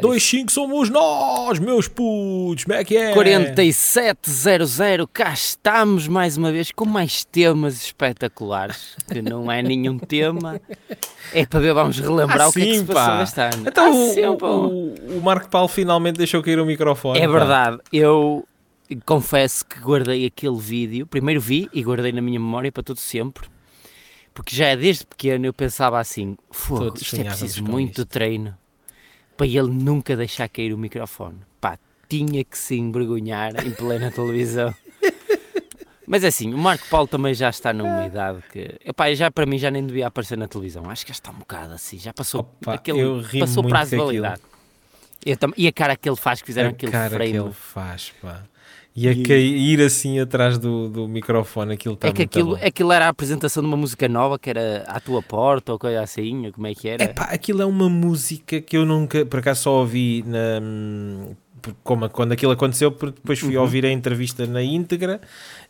725 somos nós, meus putos, como é que é? 4700, cá estamos mais uma vez com mais temas espetaculares, que não é nenhum tema, é para ver, vamos relembrar Ah, o que é que sim, se passou pá. este ano. Então Ah, o, sim, pá. o, o Marco Paulo finalmente deixou cair o microfone. É pá. verdade, eu confesso que guardei aquele vídeo, primeiro vi e guardei na minha memória para todo sempre, porque já desde pequeno eu pensava assim, fogo, isto é preciso muito isto." treino para ele nunca deixar cair o microfone. Pá, tinha que se envergonhar em plena televisão. Mas é assim, o Marco Paulo também já está numa idade que, epá, já para mim já nem devia aparecer na televisão. Acho que já está um bocado assim, já passou Opa, aquele passou prazo de validade. Tam- e a cara que ele faz que fizeram a aquele cara frame. que ele faz, pá. E a cair assim atrás do, do microfone, aquilo está É que muito aquilo, bom. aquilo era a apresentação de uma música nova que era à tua porta ou coisa assim, ou como é que era? Epá, aquilo é uma música que eu nunca, por acaso só ouvi na, como, quando aquilo aconteceu, porque depois fui Uhum. ouvir a entrevista na íntegra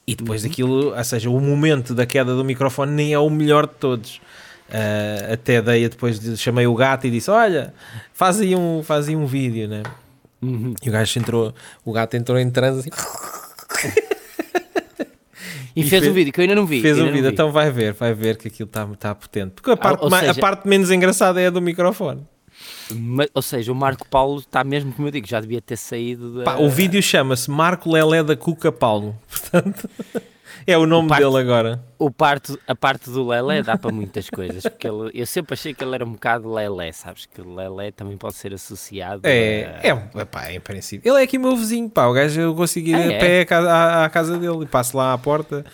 e depois daquilo, ou seja, o momento da queda do microfone nem é o melhor de todos. Ah, até dei, depois de- chamei o gato e disse: Olha, faz aí um, faz aí um vídeo, né? Uhum. E o gajo entrou, o gato entrou em transe assim, E, e fez fez- um vídeo que eu ainda não vi. fez um vídeo. Então vai ver, vai ver que aquilo está tá potente. Porque a parte, ou ma- a seja- parte menos engraçada é a do microfone. Ou seja, o Marco Paulo está mesmo como eu digo, já devia ter saído da... Pá, o vídeo chama-se Marco Lelé da Cuca Paulo. Portanto, é o nome O parte- dele agora. O parte, a parte do Lelé dá para muitas coisas, porque ele, eu sempre achei que ele era um bocado Lelé, sabes? Que o Lelé também pode ser associado É, a... é, é, pá, em princípio. Ele é aqui meu vizinho, pá. O gajo eu consigo ir Ah, a é? pé à- à casa dele e passo lá à porta.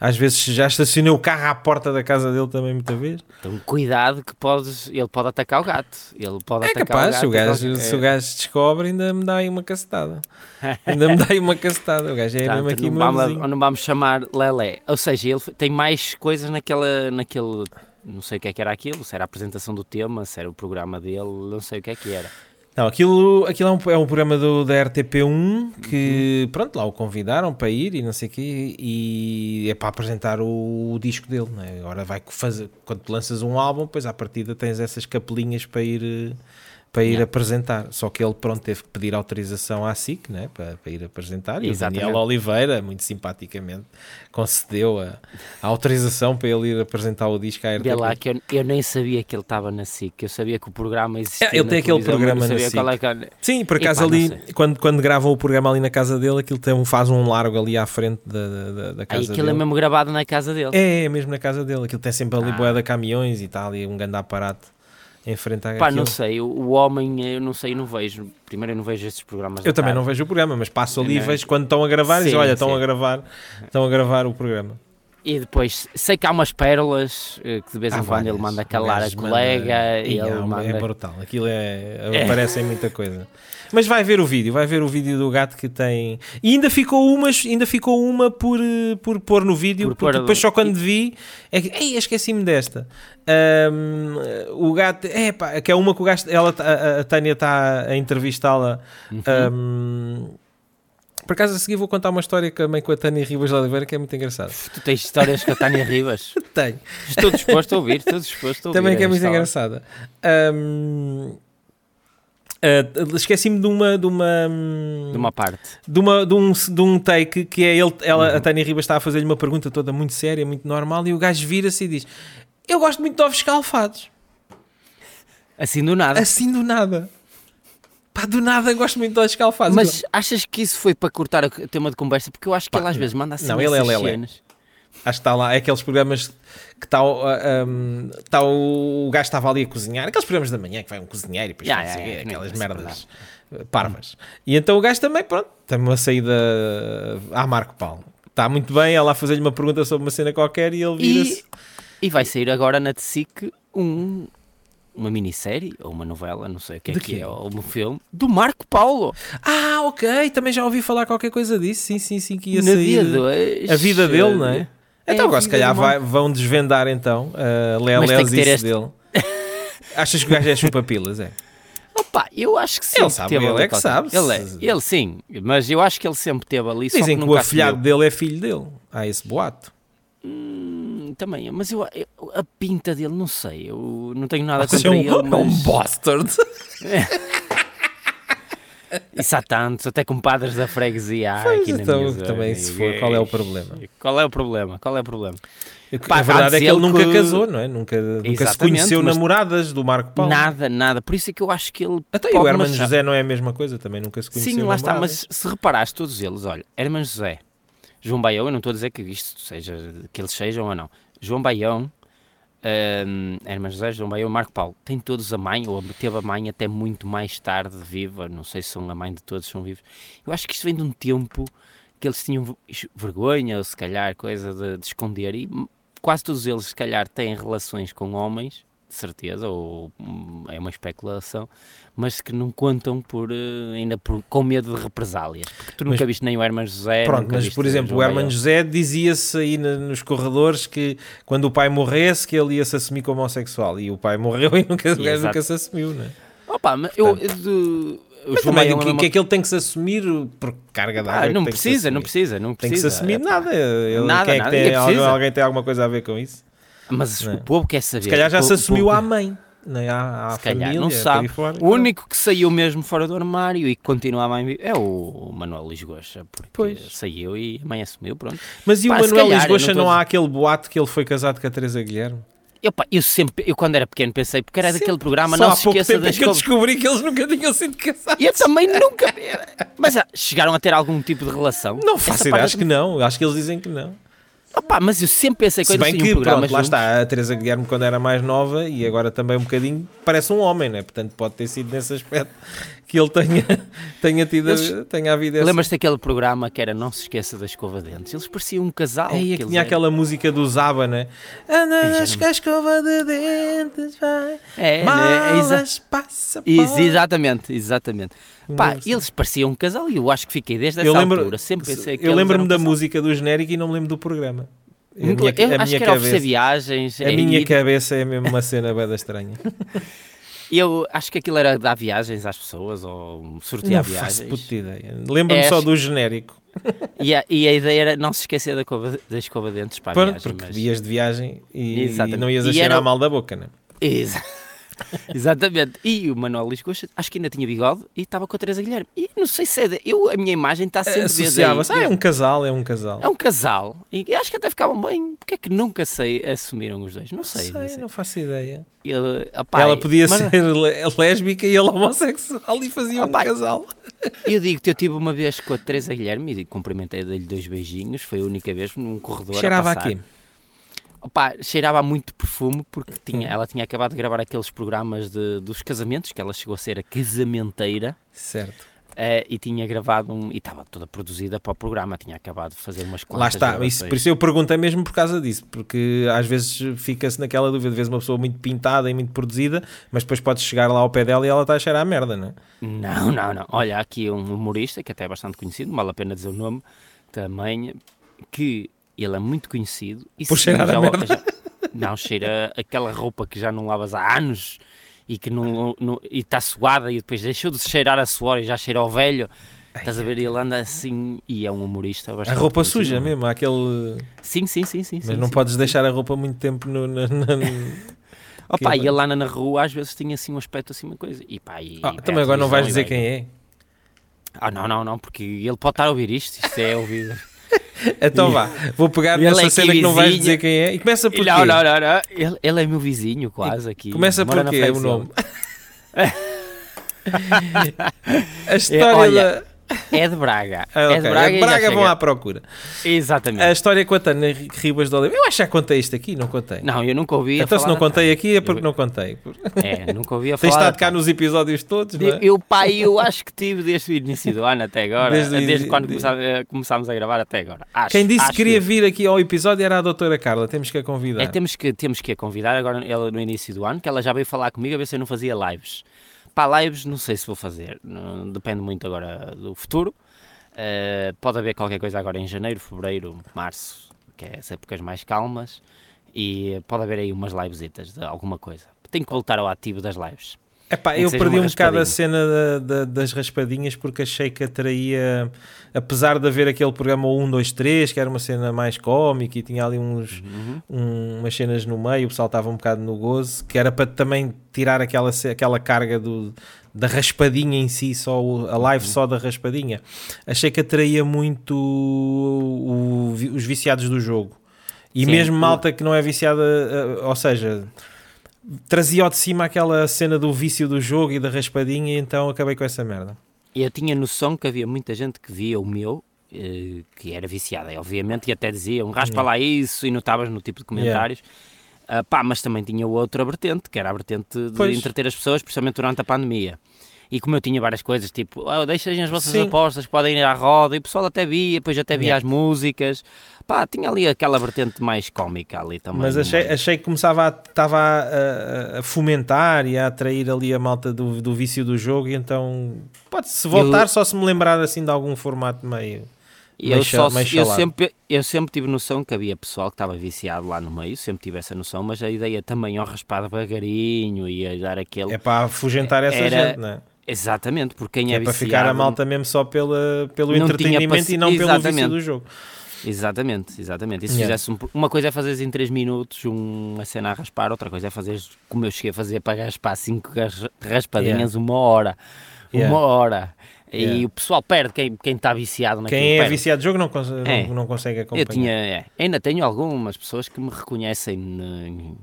Às vezes já estacionei o carro à porta da casa dele também, muita vez. Então cuidado que podes, ele pode atacar o gato. Ele pode É atacar capaz, o gato. se o, gajo, qualquer- se o gajo descobre, ainda me dá aí uma cacetada. ainda me dá aí uma cacetada. O gajo é Portanto, mesmo aqui não, vamos, não vamos chamar Lelé. Ou seja, ele tem mais coisas naquela, naquele. Não sei o que é que era aquilo, se era a apresentação do tema, se era o programa dele, não sei o que é que era. Não, aquilo, aquilo é, um, é um programa do, da RTP1 que, Uhum. pronto, lá o convidaram para ir e não sei o quê, e é para apresentar o, o disco dele, né? Agora vai fazer, quando lanças um álbum, depois à partida tens essas capelinhas para ir, eh, para ir Yeah. apresentar. Só que ele, pronto, teve que pedir autorização à SIC, né? Para, para ir apresentar, e o. Daniel Oliveira, muito simpaticamente, concedeu a, a autorização para ele ir apresentar o disco à RTP. Vê lá que eu, eu nem sabia que ele estava na SIC, eu sabia que o programa existia. É, ele tem aquele programa na qual é que. Sim, por acaso ali, quando, quando gravam o programa ali na casa dele, aquilo tem um, faz um largo ali à frente da, da, da- Aí casa aquilo é dele. mesmo gravado na casa dele. É, é mesmo na casa dele. Aquilo tem sempre ali Ah. boé de caminhões e tal, ali um grande aparato à Pá, aquilo. não sei, o, homem, eu não sei, eu não vejo. Primeiro eu não vejo esses programas. Eu também não tarde. vejo o programa, mas passo ali e Não. vejo quando estão a gravar e digo, Sim, olha, estão sim. a gravar, estão a gravar o programa. E depois, sei que há umas pérolas eh, que de vez em quando ele manda calar a manda- colega e ele é, manda. é brutal, aquilo é, aparece em muita coisa. Mas vai ver o vídeo, vai ver o vídeo do gato que tem. E ainda ficou umas, ainda ficou uma por, eh, por pôr no vídeo, Por porque pôr- depois só quando vi é que, ei, esqueci-me desta. Ahm, o gato, é pá, que é uma que o gajo, ela, a, a Tânia está a entrevistá-la. Uhum. ahm, por acaso a seguir vou contar uma história também com a Tânia Ribas de Oliveira que é muito engraçada. Tu tens histórias com a Tânia Ribas. Tenho. Estou disposto a ouvir, estou disposto a ouvir. Também que é muito história. engraçada. Ahm, ah, Esqueci-me de uma, de uma, De uma parte. de, uma, de, um, de um take que é ele, ela, Uhum. a Tânia Ribas está a fazer-lhe uma pergunta toda muito séria, muito normal, e o gajo vira-se e diz: Eu gosto muito de ovos escalfados. Assim do nada. Assim do nada. Pá, do nada gosto muito de ovos escalfados. Mas achas que isso foi para cortar o tema de conversa? Porque eu acho que Pá, ele às vezes manda assim não, ele é essas lelé. cenas. Acho que está lá, é aqueles programas que está, o- ah, um, está o, o gajo estava ali a cozinhar, aqueles programas da manhã que vai um cozinheiro e depois ya, quê, ya, aquelas não, merdas eh, parvas. E então o gajo também, pronto, tem uma saída à Marco Paulo. Está muito bem, ela a fazer-lhe uma pergunta sobre uma cena qualquer e ele vira-se. E, e vai sair agora na TSIC um, uma minissérie ou uma novela, não sei o que é que é, ou um filme, do Marco Paulo. Ah, ok, também já ouvi falar qualquer coisa disso. Sim, sim, sim, que ia no sair. 2. a vida dele, não é? É Então a agora se calhar vai- vão desvendar então a que ter Lelés este- dele. Achas que o gajo é chupa-pilas, é? Opa, eu acho que sim. Ele sabe, teve ele é que qualquer- sabe. Ele, é, ele sim, mas eu acho que ele sempre teve ali. Dizem que, o nunca afilhado dele é filho dele. Há esse boato. Hum, também, mas eu, eu- a pinta dele, não sei. Eu não tenho nada Ou seja, contra é um, ele, é um mas... bastard. Isso há tantos, até com padres da freguesia há aqui na então, zona. também se for, qual é o problema? Qual é o problema? Qual é o problema? Pá, a verdade é que ele ele nunca que- casou, não é? Nunca, nunca se conheceu mas- namoradas do Marco Paulo. Nada, nada. Por isso é que eu acho que ele. Até o Herman. José não é a mesma coisa, também nunca se conheceu Sim, lá está, mas se reparares todos eles, olha, Herman José, João Baião, eu não estou a dizer que isto seja, que eles sejam ou não. João Baião, hum, Herman José, João Baião, Marco Paulo, têm todos a mãe, ou teve a mãe até muito mais tarde viva, não sei se são a mãe de todos, são vivos. Eu acho que isto vem de um tempo que eles tinham vergonha, ou se calhar coisa de, de esconder, e quase todos eles, se calhar, têm relações com homens, de certeza, ou hum, é uma especulação, mas que não contam por, eh, ainda por, com medo de represálias. Porque tu Mas- nunca viste nem o Herman José. Pronto, mas por exemplo, o Herman. José dizia-se aí nos corredores que quando o pai morresse que ele ia se assumir como homossexual e o pai morreu e nunca, Exato. nunca se assumiu, não é? Opa, mas Portanto, eu de- o Mas também Baião o é que, uma- é que ele tem que se assumir por carga de Ah, não tem precisa, não precisa, não Tem precisa. que se assumir É nada. Ele, Nada, é nada, tem, alguém, alguém tem alguma coisa a ver com isso? Mas Não é? o povo quer saber. Se calhar já se assumiu povo- à mãe, né? à, à Se calhar, família, não aí sabe. fora. O único que saiu mesmo fora do armário e que continua a mãe viva é o Manuel Lisgocha, porque Pois. saiu e a mãe assumiu, pronto. Mas e o Pá, se Manuel calhar, Lisgocha não não, há aquele boato que ele foi casado com a Teresa Guilherme? Eu, pá, eu sempre, eu quando era pequeno pensei, porque era Sempre. daquele programa, Só não se esqueça é das que eu descobri que eles nunca tinham sido casados. Eu também nunca. Mas ah, chegaram a ter algum tipo de relação? Não faço ideia, acho que não. Acho que eles dizem que não. Opa, mas eu sempre pensei que Se bem tinham que, um pronto, lá está, a Teresa Guilherme quando era mais nova e agora também um bocadinho, parece um homem, né? Portanto, pode ter sido nesse aspecto que ele tenha, tenha tido, Eles- tenha havido essa... Lembras-te daquele programa que era Não se esqueça da escova de dentes? Eles pareciam um casal. É que tinha aquela música do Zaba, né? Anda nas não- a escova de dentes, vai. É, né? Malas Exa- passa Ex- exatamente, exatamente. Pá, eles pareciam um casal e eu acho que fiquei desde essa Eu lembro, altura. Sempre pensei que eu lembro-me um da música do genérico e não me lembro do programa. A Eu minha, a acho minha que era cabeça, viagens. a é, minha e- cabeça é mesmo uma cena bem estranha. Eu acho que aquilo era dar viagens às pessoas ou sortear Não faço viagens. puta ideia. Lembro-me É, só do genérico. E a, e a ideia era não se esquecer da, cova, da escova de dentes para a Pá, viagem. porque mas- vias de viagem e, e não ias a E cheirar era- mal da boca, né? Exa- Exatamente. E o Manuel Lisgocha, acho que ainda tinha bigode e estava com a Teresa Guilherme. E não sei se é. de- Eu, a minha imagem está sempre. Associava-se. Ah, é um casal, é um casal. É um casal. E acho que até ficavam bem. Porque é que nunca sei, assumiram os dois? Não sei. sei, não sei. não faço ideia. Ele, opá, Ela podia mas ser lé- lésbica e ele homossexual e fazia um Opá, casal. Eu digo-te, eu tive uma vez com a Teresa Guilherme e cumprimentei dei-lhe dois beijinhos. Foi a única vez num corredor. Cheirava a quê? Opa, cheirava muito perfume porque tinha, ela tinha acabado de gravar aqueles programas de, dos casamentos, que ela chegou a ser a casamenteira, Certo. eh, e tinha gravado um, e estava toda produzida para o programa, tinha acabado de fazer umas quantas Lá está, isso, por isso eu perguntei mesmo por causa disso, porque às vezes fica-se naquela dúvida, de vezes uma pessoa muito pintada e muito produzida, mas depois podes chegar lá ao pé dela e ela está a cheirar a merda, não é? Não, não, não. Olha, há aqui um humorista que até é bastante conhecido, vale a pena dizer o nome também, que ele é muito conhecido. E Por sim, cheirar a já- merda. já- não, cheira aquela roupa que já não lavas há anos e que não, não- e está suada e depois deixou de cheirar a suor e já cheira ao velho. Estás a ver? Ele anda assim e é um humorista A roupa conhecido. suja mesmo, aquele. Sim, sim, sim, sim. Mas sim, não sim. podes deixar a roupa muito tempo no. na- na- Opa, e ele lá na rua às vezes tinha assim um aspecto assim uma coisa. E pá, e, Ah, e também agora não vais dizer quem é. Ah, não, não, não, porque ele pode estar a ouvir isto, isto é ouvido. Então vá, vou pegar Ele nessa é cena que não vais dizer quem é. E começa por quê? Não, não, não, não. Ele, ele é meu vizinho, quase aqui. Começa por quê o freguesia. nome? A história olha, da. É de Braga. Ah, É ok. de Braga, É e já Braga vão à procura. Exatamente. A história com a Tânia Ribas de Oliveira. Eu acho que já contei isto aqui, não contei. Não, eu nunca ouvi a então se não da contei aqui é porque Eu- não contei. É, nunca ouvi a Tens falar. estado da cá nos episódios todos, não é? Eu, pai, eu acho que tive desde o início do ano até agora. Desde Desde, quando de- começámos, eh, começámos a gravar até agora. Acho, Quem disse que queria vir aqui ao episódio era a doutora Carla. Temos que a convidar. É, temos, que, temos que a convidar agora ela no início do ano, que ela já veio falar comigo a ver se eu não fazia lives. Para lives, não sei se vou fazer, depende muito agora do futuro. Eh, pode haver qualquer coisa agora em janeiro, fevereiro, março, que é as épocas mais calmas, e pode haver aí umas livesitas de alguma coisa. Tenho que voltar ao ativo das lives. Epá, eu perdi um bocado a cena da- da- das raspadinhas porque achei que atraía, apesar de haver aquele programa 1, 2, 3, que era uma cena mais cómica e tinha ali uns, Uhum. um- umas cenas no meio, o pessoal estava um bocado no gozo, que era para também tirar aquela, aquela carga do, da raspadinha em si, só a live só da raspadinha, achei que atraía muito o- o- os viciados do jogo. E Sim, mesmo malta que não é viciada, eh, ou seja, trazia ao de cima aquela cena do vício do jogo e da raspadinha, e então acabei com essa merda. Eu tinha noção que havia muita gente que via o meu, eh, que era viciada, obviamente, e até diziam, raspa lá isso, e notavas no tipo de comentários. Ah, pá, mas também tinha outra vertente, que era a vertente de Pois. entreter as pessoas, principalmente durante a pandemia. E como eu tinha várias coisas, tipo, oh, deixem as vossas Sim. apostas, podem ir à roda, e o pessoal até via, depois até via as músicas. Pá, tinha ali aquela vertente mais cómica ali também. Mas achei, meio. achei que começava a, estava a, a- fomentar e a atrair ali a malta do, do vício do jogo, e então pode-se voltar Eu- só se me lembrar assim de algum formato meio. Meio eu, cha- só, meio eu, sempre, eu sempre tive noção que havia pessoal que estava viciado lá no meio, sempre tive essa noção, mas a ideia também ao raspar devagarinho e a dar aquele. É para afugentar essa Era- gente, não é? Exatamente, porque quem É, é, para viciado. ficar a malta mesmo só pela, pelo Não entretenimento e não pelo vício do jogo. Exatamente, exatamente. E se Yeah. fizesse um- uma coisa é fazeres em 3 minutos uma cena a raspar, outra coisa é fazeres como eu cheguei a fazer para raspar 5 raspadinhas uma hora. Yeah. Uma hora. E Yeah. o pessoal perde, quem quem está viciado naquilo Quem é perde. viciado de jogo não, cons- É. não, não consegue acompanhar. Eu tinha, é, ainda tenho algumas pessoas que me reconhecem em, em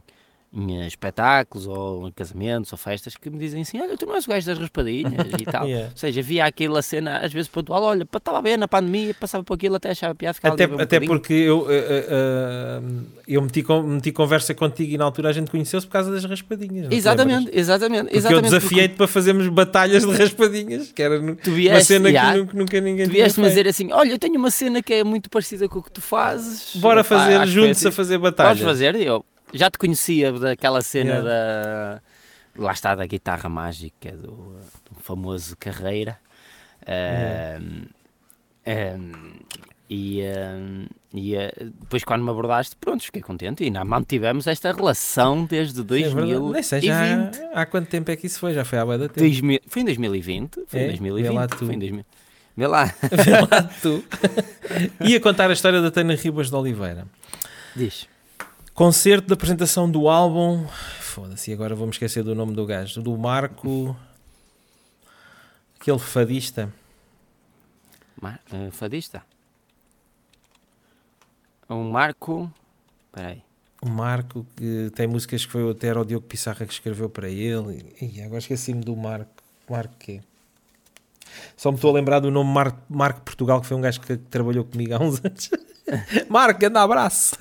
espetáculos ou em casamentos ou festas que me dizem assim: Olha, tu não és o gajo das raspadinhas e tal. Yeah. Ou seja, via aquela cena às vezes pontual: Olha, estava bem na pandemia, passava por aquilo até achava piada. ficava Até, um até bocadinho. porque eu, eh, eh, eu meti, meti conversa contigo e na altura a gente conheceu-se por causa das raspadinhas. Exatamente, exatamente. Porque exatamente eu desafiei-te para fazermos batalhas de raspadinhas, que era Tu uma vieste, cena yeah, que nunca, ninguém Tu tinha vieste-me dizer assim: Olha, eu tenho uma cena que é muito parecida com o que tu fazes. Bora fazer juntos assim. a fazer batalhas. Podes fazer? Eu já te conhecia daquela cena Yeah. da. Lá está, da guitarra mágica do, do famoso Carreira. Ahm, ahm, e e ah, depois, quando me abordaste, pronto, fiquei contente. E ainda mantivemos esta relação desde É verdade. 2020. Nem sei, já há quanto tempo é que isso foi? Já foi há bué da tempo. 2000 Foi em 2020? Foi É? em 2020. Vê lá tu. Foi em 2000. Vê lá, Vê lá tu. Ia contar a história da Tânia Ribas de Oliveira. diz. Concerto de apresentação do álbum. Foda-se, agora vou-me esquecer do nome do gajo. Do Marco. Aquele fadista. Mar, eh, fadista? Um Marco. Espera aí. O Marco, que tem músicas que foi até o Diogo Pissarra que escreveu para ele. E agora esqueci-me do Marco. Marco quê? Só me estou a lembrar do nome Mar Marco Portugal, que foi um gajo que trabalhou comigo há uns anos. Marco, grande abraço.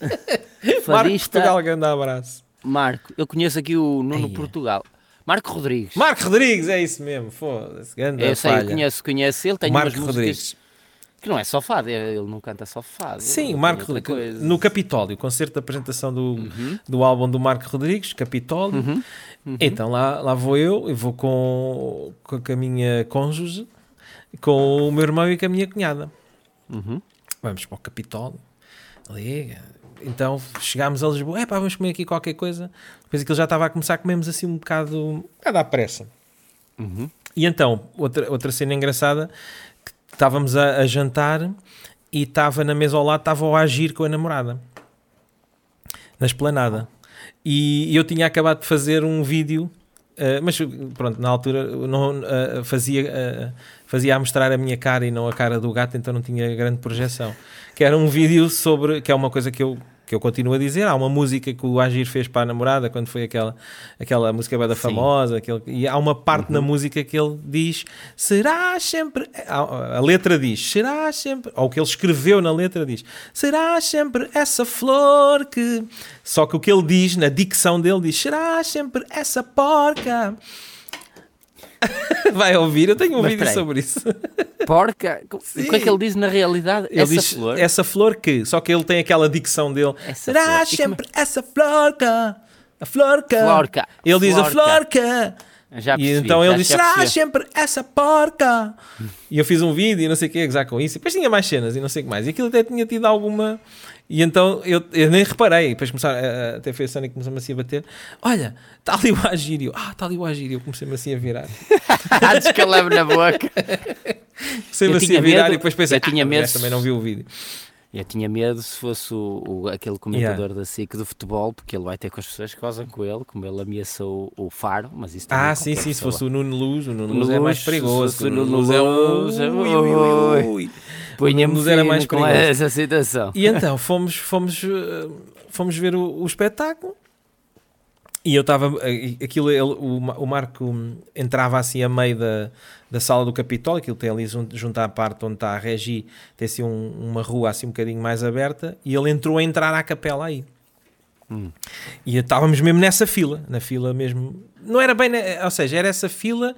Marco Portugal, grande abraço. Marco. Eu conheço aqui o Nuno Eia. Portugal. Marco Rodrigues. Marco Rodrigues, é isso mesmo. Foda-se, grande eu sei, eu conheço, conheço ele. Tem Marco Rodrigues. que não é só fado, ele não canta só fado. Sim, o Marco. No Capitólio, concerto de apresentação do, Uhum. do álbum do Marco Rodrigues, Capitólio. Uhum. Uhum. Então lá, lá vou eu, eu vou com, com a minha cônjuge, com o meu irmão e com a minha cunhada. Uhum. Vamos para o Capitólio. Ali, então chegámos a Lisboa, é pá, vamos comer aqui qualquer coisa. Depois aquilo já estava a começar, comemos assim um bocado, um bocado à pressa. Uhum. E então, outra, outra cena engraçada, que estávamos a, a jantar e estava na mesa ao lado, estava o agir com a namorada. Na esplanada. E eu tinha acabado de fazer um vídeo, eh, mas pronto, na altura não, eh, fazia, eh, fazia a mostrar a minha cara e não a cara do gato, então não tinha grande projeção. Que era um vídeo sobre, que é uma coisa que eu, que eu continuo a dizer, há uma música que o Agir fez para a namorada, quando foi aquela, aquela música bada famosa, aquele, e há uma parte na música que ele diz, será sempre, a, a letra diz, será sempre, ou o que ele escreveu na letra diz, será sempre essa flor que, só que o que ele diz, na dicção dele diz, será sempre essa porca. Vai ouvir, eu tenho um Mas vídeo sobre isso. Porca. O que é que ele diz na realidade? Ele Essa diz flor. essa flor que, só que ele tem aquela dicção dele. Essa Será flor. Como é- sempre essa florca? A florca. Florca. Ele diz a Florca. Já e percebi, então ele já Será percebi. sempre essa porca? E eu fiz um vídeo e não sei o que, gozar com isso. E depois tinha mais cenas e não sei o que mais. E aquilo até tinha tido alguma. E então eu, eu nem reparei. E depois começaram, a- a- até foi a Sónia que começou-me assim a bater: Olha, está ali o Agírio. Ah, está ali o Agírio. Eu comecei-me assim a virar. Ah, descalabro na boca. Comecei-me assim a virar medo- e depois pensei: eu tinha ah, medo- também não vi o vídeo. Eu tinha medo se fosse o, o- aquele comentador da SIC do futebol, porque ele vai ter com as pessoas que gozam com ele, como ele ameaçou o Faro, mas isso Ah, sim, qualquer sim, se fosse o Nuno Luz, o Nuno Nuno Luz é mais Luz, perigoso. O Nuno o Luz é um... Luz, é- Luz era mais perigoso. essa situação. E então fomos, fomos, eh, fomos ver o, o espetáculo e eu estava. Aquilo, ele, o, o Marco entrava assim a meio da, da sala do Capitólio, aquilo tem ali junto, à parte onde está a Regi, tem assim um- uma rua assim um bocadinho mais aberta, e ele entrou a entrar à capela aí. Hum. E estávamos mesmo nessa fila, na fila mesmo. Não era bem, ou seja, era essa fila.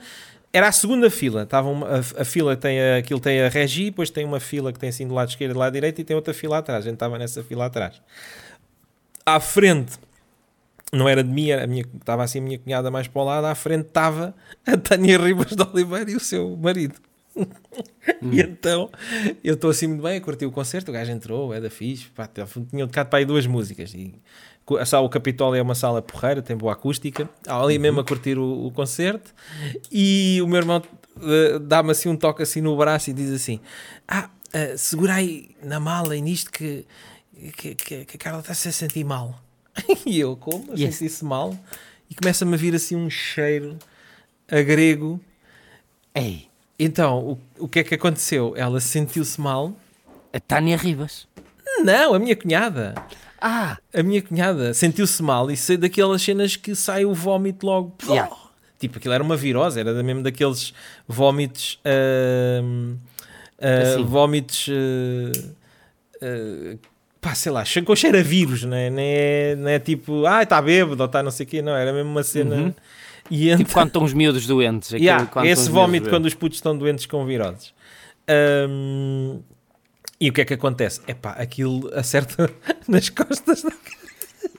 Era a segunda fila, estava uma- a, a fila tem a, aquilo tem a Regi, depois tem uma fila que tem assim do lado esquerdo e do lado direito e tem outra fila atrás. A gente estava nessa fila atrás. À frente, não era de mim, era a minha, estava assim a minha cunhada mais para o lado, à frente estava a Tânia Ribas de Oliveira e o seu marido. E então eu estou assim muito bem, a curtir o concerto, o gajo entrou, é da fixe, pá, tinha tocado para aí duas músicas. E a sala, o Capitólio é uma sala porreira, tem boa acústica, ali mesmo a curtir o, o concerto. E o meu irmão eh, dá-me assim um toque assim no braço e diz assim: Ah, eh, segura aí na mala e nisto que, que, que- que a Carla está-se a sentir mal. e eu, como? Yes. sentir-se mal? E começa-me a vir assim um cheiro a grego. Ei, Então, o, o que é que aconteceu? Ela sentiu-se mal? a Tânia Ribas. Não, a minha cunhada. Ah, A minha cunhada sentiu-se mal e saiu daquelas cenas que sai o vómito logo. Yeah. Tipo, aquilo era uma virose, era mesmo daqueles vómitos. ahm, ah, Assim. Vómitos. ah, pá, sei lá, com cheiro a vírus, não é? Não é, não é tipo, ah, está bêbado ou está não sei o quê, não, era mesmo uma cena. Uhum. E então, tipo quando estão os miúdos doentes. Yeah, esse vómito quando os putos estão doentes com viroses. Ahm, e o que é que acontece? Epá, aquilo acerta nas costas. da-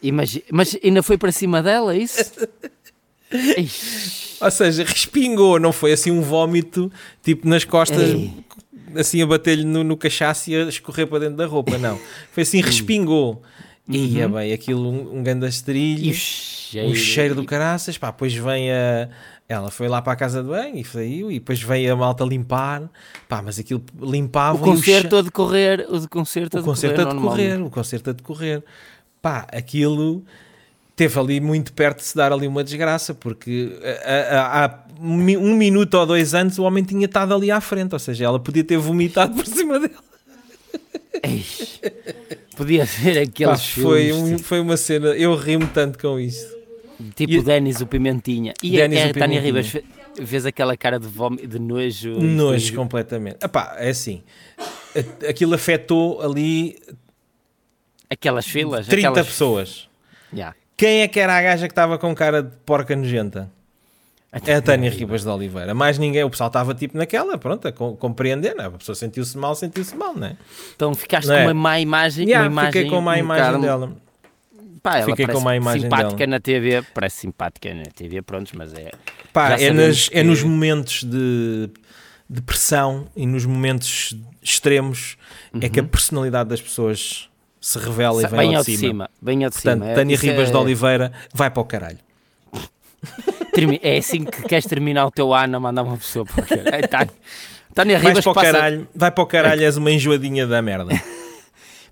Imagi- Mas ainda foi para cima dela, é isso? Ou seja, respingou, não foi assim um vómito tipo nas costas, Ei. Assim a bater-lhe no, no cachaço e a escorrer para dentro da roupa. Não, foi assim, respingou. E é bem, aquilo, um, um grande E o cheiro. um cheiro do caraças. Pá, depois vem a. Ela foi lá para a casa de banho e saiu, e depois veio a malta limpar. Pá, mas aquilo limpava O e o concerto a decorrer, o de concerto a o concerto a decorrer normalmente. decorrer, o concerto a decorrer. Pá, aquilo teve ali muito perto de se dar ali uma desgraça, porque a- a- há um mi- minuto ou dois antes o homem tinha estado ali à frente, ou seja, ela podia ter vomitado por cima. Ixi. Podia ser Pá, aqueles foi, um- foi uma cena, eu ri-me tanto com isso. tipo e- Denis o Pimentinha. E Denis a, o a Tânia. Ribas fez aquela cara de, vómito, de nojo. Nojo depois- completamente. Epá, é assim, a- aquilo afetou ali Aquelas filas. 30 aquelas... pessoas. Yeah. Quem é que era a gaja que estava com cara de porca nojenta? É a Tânia Ribas de Oliveira. Mais ninguém, o pessoal estava tipo naquela, pronto, a co- compreender, não é? A pessoa sentiu-se mal, sentiu-se mal, não é? Então ficaste Não com é? uma má imagem. Yeah, uma imagem fiquei com uma um imagem dela. Pá, ela Fiquei com parece uma imagem simpática dela. na TV, parece simpática na TV, prontos, mas é. Pá, é, nas- é que- nos momentos de, de pressão e nos momentos extremos é que a personalidade das pessoas se revela e vem bem ao de cima. cima. Bem ao de Portanto, cima. É- Tânia isso Ribas é, de Oliveira vai para o caralho. É assim que queres terminar o teu ano a mandar uma pessoa para o caralho. Tânia, Ribas para o passa, caralho, vai para o caralho, és uma enjoadinha da merda.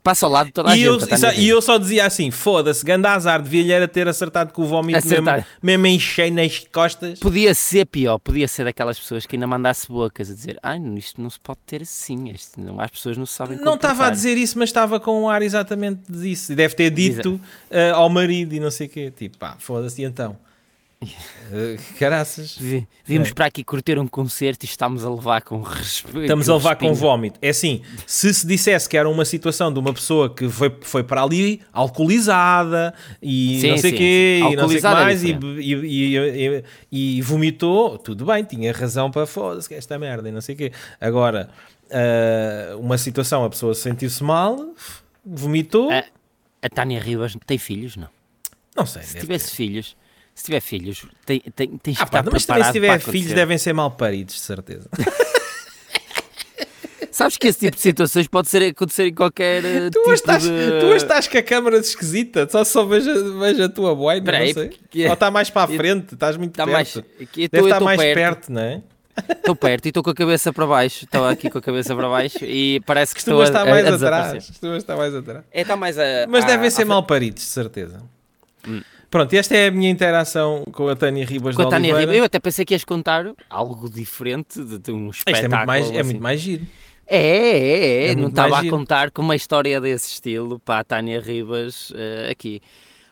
passa ao lado toda a E gente. eu, e só- e eu só dizia assim: foda-se, ganda azar, devia-lhe era ter acertado com o vómito mesmo, mesmo em cheio nas costas. Podia ser pior, podia ser daquelas pessoas que ainda mandasse bocas a dizer ai, isto não se pode ter assim, isto não, as pessoas não sabem Não estava a comportar." dizer isso, mas estava com um ar exatamente disso. E deve ter dito eh, ao marido e não sei o quê. Tipo, pá, foda-se, e então? Eh, caraças. Vi- Vimos É. para aqui curtir um concerto e estamos a levar com respeito. Estamos a levar com vómito. É assim, se se dissesse que era uma situação de uma pessoa que foi, foi para ali alcoolizada e Sim, não sei o quê, sim. e não sei o que Alcoolizada é mais, e, e, e- e- e vomitou, tudo bem, tinha razão para foda-se que é esta merda e não sei o quê. Agora, ah, uma situação, a pessoa sentiu-se mal, vomitou, Ah, A Tânia Ribas tem filhos, não? não sei. Se tivesse filhos, se tiver filhos, tem, tem, tens que Ah, pá, estar mas também se tiver filhos devem ser mal paridos, de certeza. Sabes que esse tipo de situações pode ser, acontecer em qualquer eh, Tu tipo estás, de... tu estás com a câmara esquisita, só só vejo, vejo a tua boina, não sei. porque- Ou está mais para a frente, estás muito Está perto. mais... Deve eu estar mais perto. perto, não é? Estou perto e estou com a cabeça para baixo. Estou aqui com a cabeça para baixo e parece que estou a, estar mais a, a atrás. desaparecer. Costuma estar mais atrás. É, está mais a, Mas devem ser mal paridos, de certeza. Hum. Pronto, esta é a minha interação com a Tânia Ribas Com a Tânia Oliveira. Ribeiro, eu até pensei que ias contar algo diferente de, de um Isto é espetáculo. muito, mais, é assim. muito mais giro. É, é, é, É não muito estava a contar com uma história desse estilo para a Tânia Ribas eh, aqui.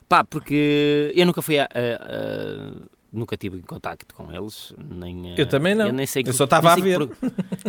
Pá, porque eu nunca fui a. a- a- nunca tive contacto com eles. Nem, eh, Eu também não. nem sei Eu que- só estava a ver. pro-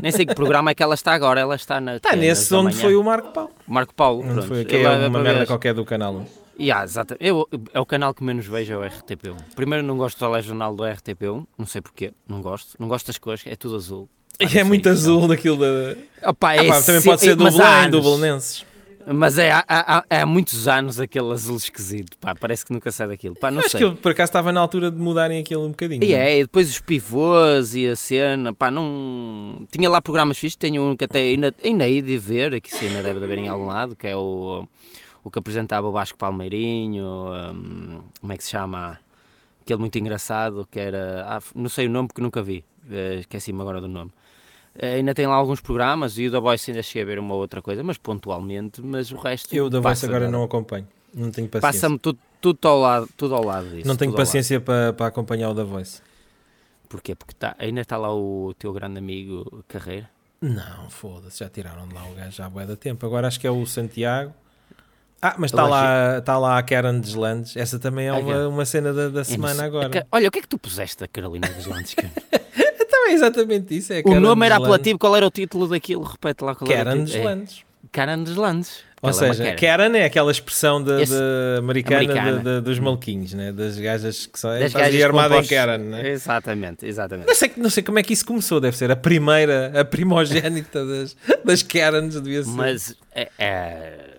nem sei que programa é que ela está agora. Ela está na. Está é, nesse onde foi o Marco Paulo. Marco Paulo. Pronto. foi, Eu é uma merda qualquer do canal. Yeah, exato. Eu, é o canal que menos vejo, é o RTP1. Primeiro, não gosto do telejornal do RTP1, não sei porquê, não gosto. Não gosto das cores, é tudo azul. E é muito azul daquilo da. Opa, Ah, é também se- pode ser do Belém, do Belenenses. Mas é, há, há- há muitos anos aquele azul esquisito, pá, parece que nunca sai daquilo. Pá, não Acho sei. que ele, por acaso estava na altura de mudarem aquilo um bocadinho. E é, e depois os pivôs e a cena, pá, não... Tinha lá programas fixos, tenho um que até ainda, ainda hei de ver, aqui se ainda deve de haver em algum lado, que é o, o que apresentava o Vasco Palmeirinho, hum, como é que se chama? Aquele muito engraçado, que era... ah, não sei o nome porque nunca vi, eh, esqueci-me agora do nome. Eh, ainda tem lá alguns programas e o da Voice ainda cheguei a ver uma outra coisa, mas pontualmente, mas o resto... Eu da Voice agora não acompanho. Não tenho paciência. Passa-me tudo, tudo, ao lado, tudo ao lado disso. não tenho paciência para, para acompanhar o da Voice. Porquê? Porque tá, ainda está lá o teu grande amigo Carreira. Não, foda-se, já tiraram de lá o gajo já há bué da tempo. Agora acho que é o Santiago. Ah, mas está lá, está lá a Karen Deslandes. Essa também é uma, é. uma cena da, da semana É, agora. Ca- Olha, o que é que tu puseste da Carolina dos Landes? cara? Então é exatamente isso. É o Karen nome era Deslandes. apelativo, qual era o título daquilo? Repete lá qual era Karen. Deslandes. É, Karen dos Landes. Ou Ela é seja, Karen. Karen é aquela expressão de, Esse- de americana, de- americana. de- dos maluquinhos, né? das gajas que são Das gajas armada em compostas. Karen. Né? Exatamente, exatamente. Não, sei, não sei como é que isso começou, deve ser a primeira, a primogénita das, das Karens, devia ser. Mas é, é-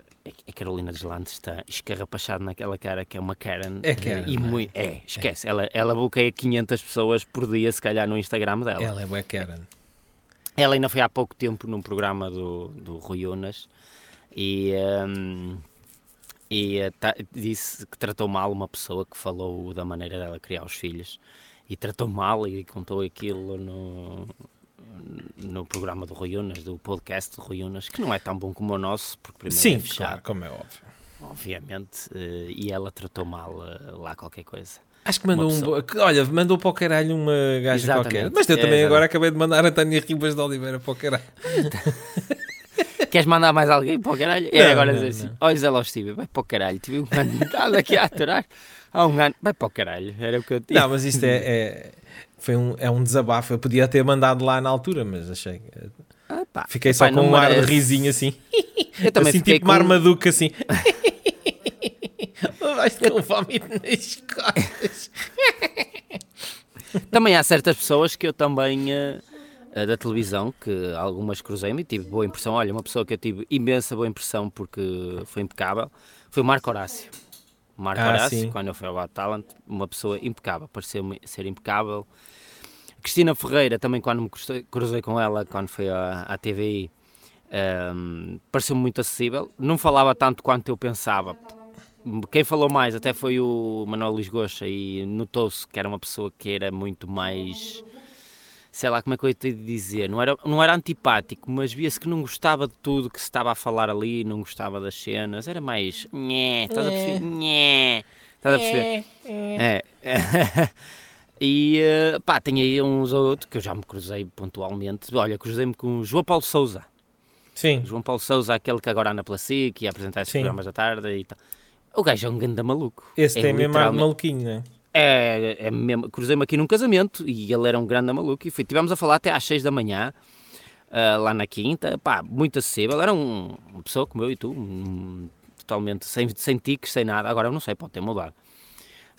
a Carolina dos Landes está escarrapachada naquela cara que é uma Karen. É Karen, E não é? muito, é, esquece. Ela, ela bloqueia 500 pessoas por dia, se calhar, no Instagram dela. Ela é bué Karen. Ela ainda foi há pouco tempo num programa do, do Rui Unas e, hum, e ta- disse que tratou mal uma pessoa que falou da maneira dela criar os filhos e tratou mal e contou aquilo no, no programa do Rui Unas, do podcast do Rui Unas, que não é tão bom como o nosso, porque primeiro é Sim, fechado, claro, como é óbvio. obviamente, eh, e ela tratou mal eh, lá qualquer coisa. Acho que mandou um. Olha, mandou para o caralho uma gaja Exatamente. qualquer. Mas eu também Exatamente. agora acabei de mandar a Tânia Ribas de Oliveira para o caralho. Queres mandar mais alguém para o caralho? Não, é agora não, dizer assim: não. olha, Zé Lostíbio, vai para o caralho. Tive um ano aqui a aturar há um ano, vai para o caralho. Era o que eu tinha. Não, mas isto é, é, foi um, é um desabafo. Eu podia ter mandado lá na altura, mas achei. Ah, pá. Fiquei só com um ar de merece. risinho assim. Eu também assim, fiquei tipo com... uma armaduca assim. Vais com vómito nas costas. Também há certas pessoas que eu também, eh, eh, da televisão, que algumas cruzei-me e tive boa impressão. Olha, uma pessoa que eu tive imensa boa impressão porque foi impecável, foi o Marco Horácio. Marco Ah, Horácio, quando eu fui ao Got Talent, uma pessoa impecável, pareceu-me ser impecável. Cristina Ferreira, também quando me cruzei, cruzei com ela, quando foi à, à TVI, ehm, pareceu-me muito acessível. Não falava tanto quanto eu pensava. Quem falou mais até foi o Manuel Lisgocha e notou-se que era uma pessoa que era muito mais, sei lá como é que eu ia te dizer, não era, não era antipático, mas via-se que não gostava de tudo que se estava a falar ali, não gostava das cenas, era mais, nhé, estás a perceber? Nhé, estás a perceber? É. E eh, pá, tem aí uns ou outros que eu já me cruzei pontualmente. Olha, cruzei-me com o João Paulo Souza. Sim, João Paulo Souza, aquele que agora anda pela SIC e ia apresentar esses Sim. programas da tarde e tal. O gajo é um ganda maluco. esse é tem mesmo de maluquinho, não é? É, é mesmo, cruzei-me aqui num casamento e ele era um grande maluco e fui, tivemos a falar até às 6 da manhã, ah, lá na quinta, pá, muito acessível, era um, uma pessoa como eu e tu, um, totalmente sem, sem tiques, sem nada, agora eu não sei, pode ter mudado,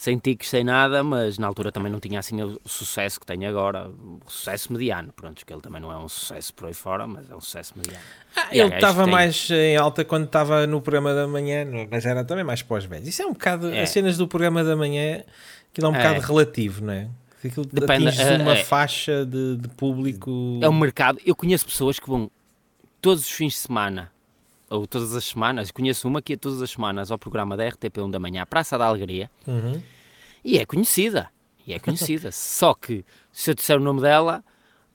sem tiques, sem nada, mas na altura também não tinha assim o sucesso que tem agora, o sucesso mediano, pronto, que ele também não é um sucesso por aí fora, mas é um sucesso mediano. E há Ele estava têm- mais em alta quando estava no programa da manhã, mas era também mais pós-velhos. Isso é um bocado. É. As cenas do programa da manhã, aquilo é um É. bocado relativo, não é? Aquilo Depende, atinges é, uma é. faixa de, de público. É um mercado. Eu conheço pessoas que vão todos os fins de semana, ou todas as semanas, conheço uma que ia todas as semanas ao programa da RTP1 da manhã, Praça da Alegria, Uhum. e é conhecida. E é conhecida. Só que, se eu disser o nome dela,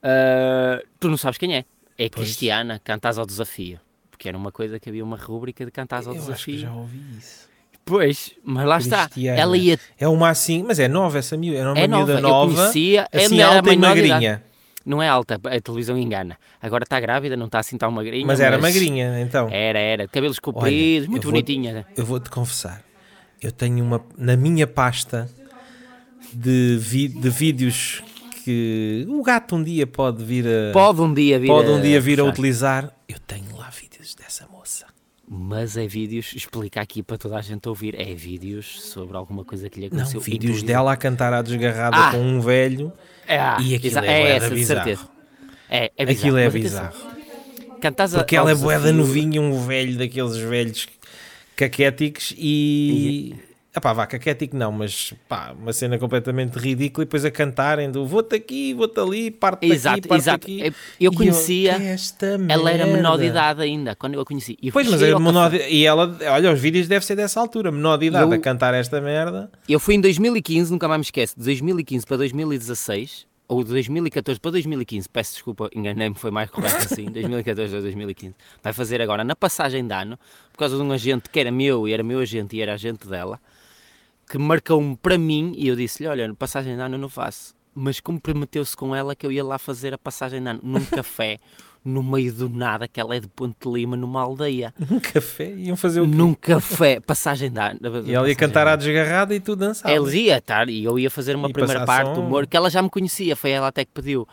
Ah, tu não sabes quem é. É Pois. Cristiana, Cantas ao Desafio. Porque era uma coisa que havia uma rúbrica de Cantas ao Eu acho que Desafio. já ouvi isso. Pois, mas lá está. Cristiana. Ela ia. É uma assim, mas é nova essa miúda. Era uma É miúda nova, eu nova, conhecia. é assim era alta e magrinha. Não é alta, a televisão engana. Agora está grávida, não está assim tão magrinha. Mas era magrinha, então. Era, era. Cabelos compridos, eu muito vou- bonitinha. Eu vou-te confessar. Eu tenho uma... Na minha pasta de, vi- de vídeos que o gato um dia pode vir a... Pode um dia vir pode um dia vir a puxar. utilizar. Eu tenho lá vídeos dessa moça. Mas é vídeos, explica aqui para toda a gente ouvir, é vídeos sobre alguma coisa que lhe Não, aconteceu. vídeos Intuí- dela a cantar à desgarrada Ah! com um velho. É, ah, E aquilo é da essa, de bizarro. certeza. É, é bizarro. Aquilo é mas bizarro. cantas Porque ela é boeda novinha, um velho daqueles velhos caquéticos e. Epá, vá, caquético não, mas pá, uma cena completamente ridícula e depois a cantarem do vou-te aqui, vou-te ali, parte Exato, parte exato. aqui. Eu conhecia, "Que é esta ela era menor de merda?" idade ainda, quando eu a conheci. E Pois, mas cheguei é menor de... E ela, olha, os vídeos devem ser dessa altura, menor de idade Eu- a cantar esta merda. Eu fui em 2015, nunca mais me esqueço, de 2015 para 2016, ou de 2014 para 2015, peço desculpa, enganei-me, foi mais correto assim, 2014 a 2015. Vai fazer agora, na passagem de ano, por causa de um agente que era meu, e era meu agente, e era agente dela, que marcou-me para mim, e eu disse-lhe, olha, passagem de ano eu não faço. Mas comprometeu-se com ela que eu ia lá fazer a passagem de ano, num café, no meio do nada, que ela é de Ponte de Lima, numa aldeia. Um café, iam fazer o quê? Num café, passagem de ano. E ela ia cantar à desgarrada e tu dançavas. Eles ia estar e eu ia fazer uma E primeira parte do humor que ela já me conhecia, foi ela até que pediu.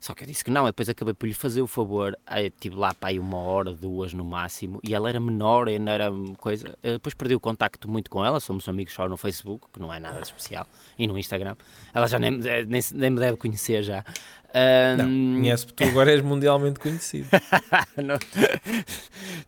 Só que eu disse que não, depois acabei por lhe fazer o favor. Eu estive lá para aí uma hora, duas no máximo, e ela era menor, ainda era coisa. Eu depois perdi o contacto muito com ela, somos amigos só no Facebook, que não é nada especial, e no Instagram. Ela já nem, nem, nem me deve conhecer já. Não, Ahm, conhece tu agora és mundialmente conhecido. não.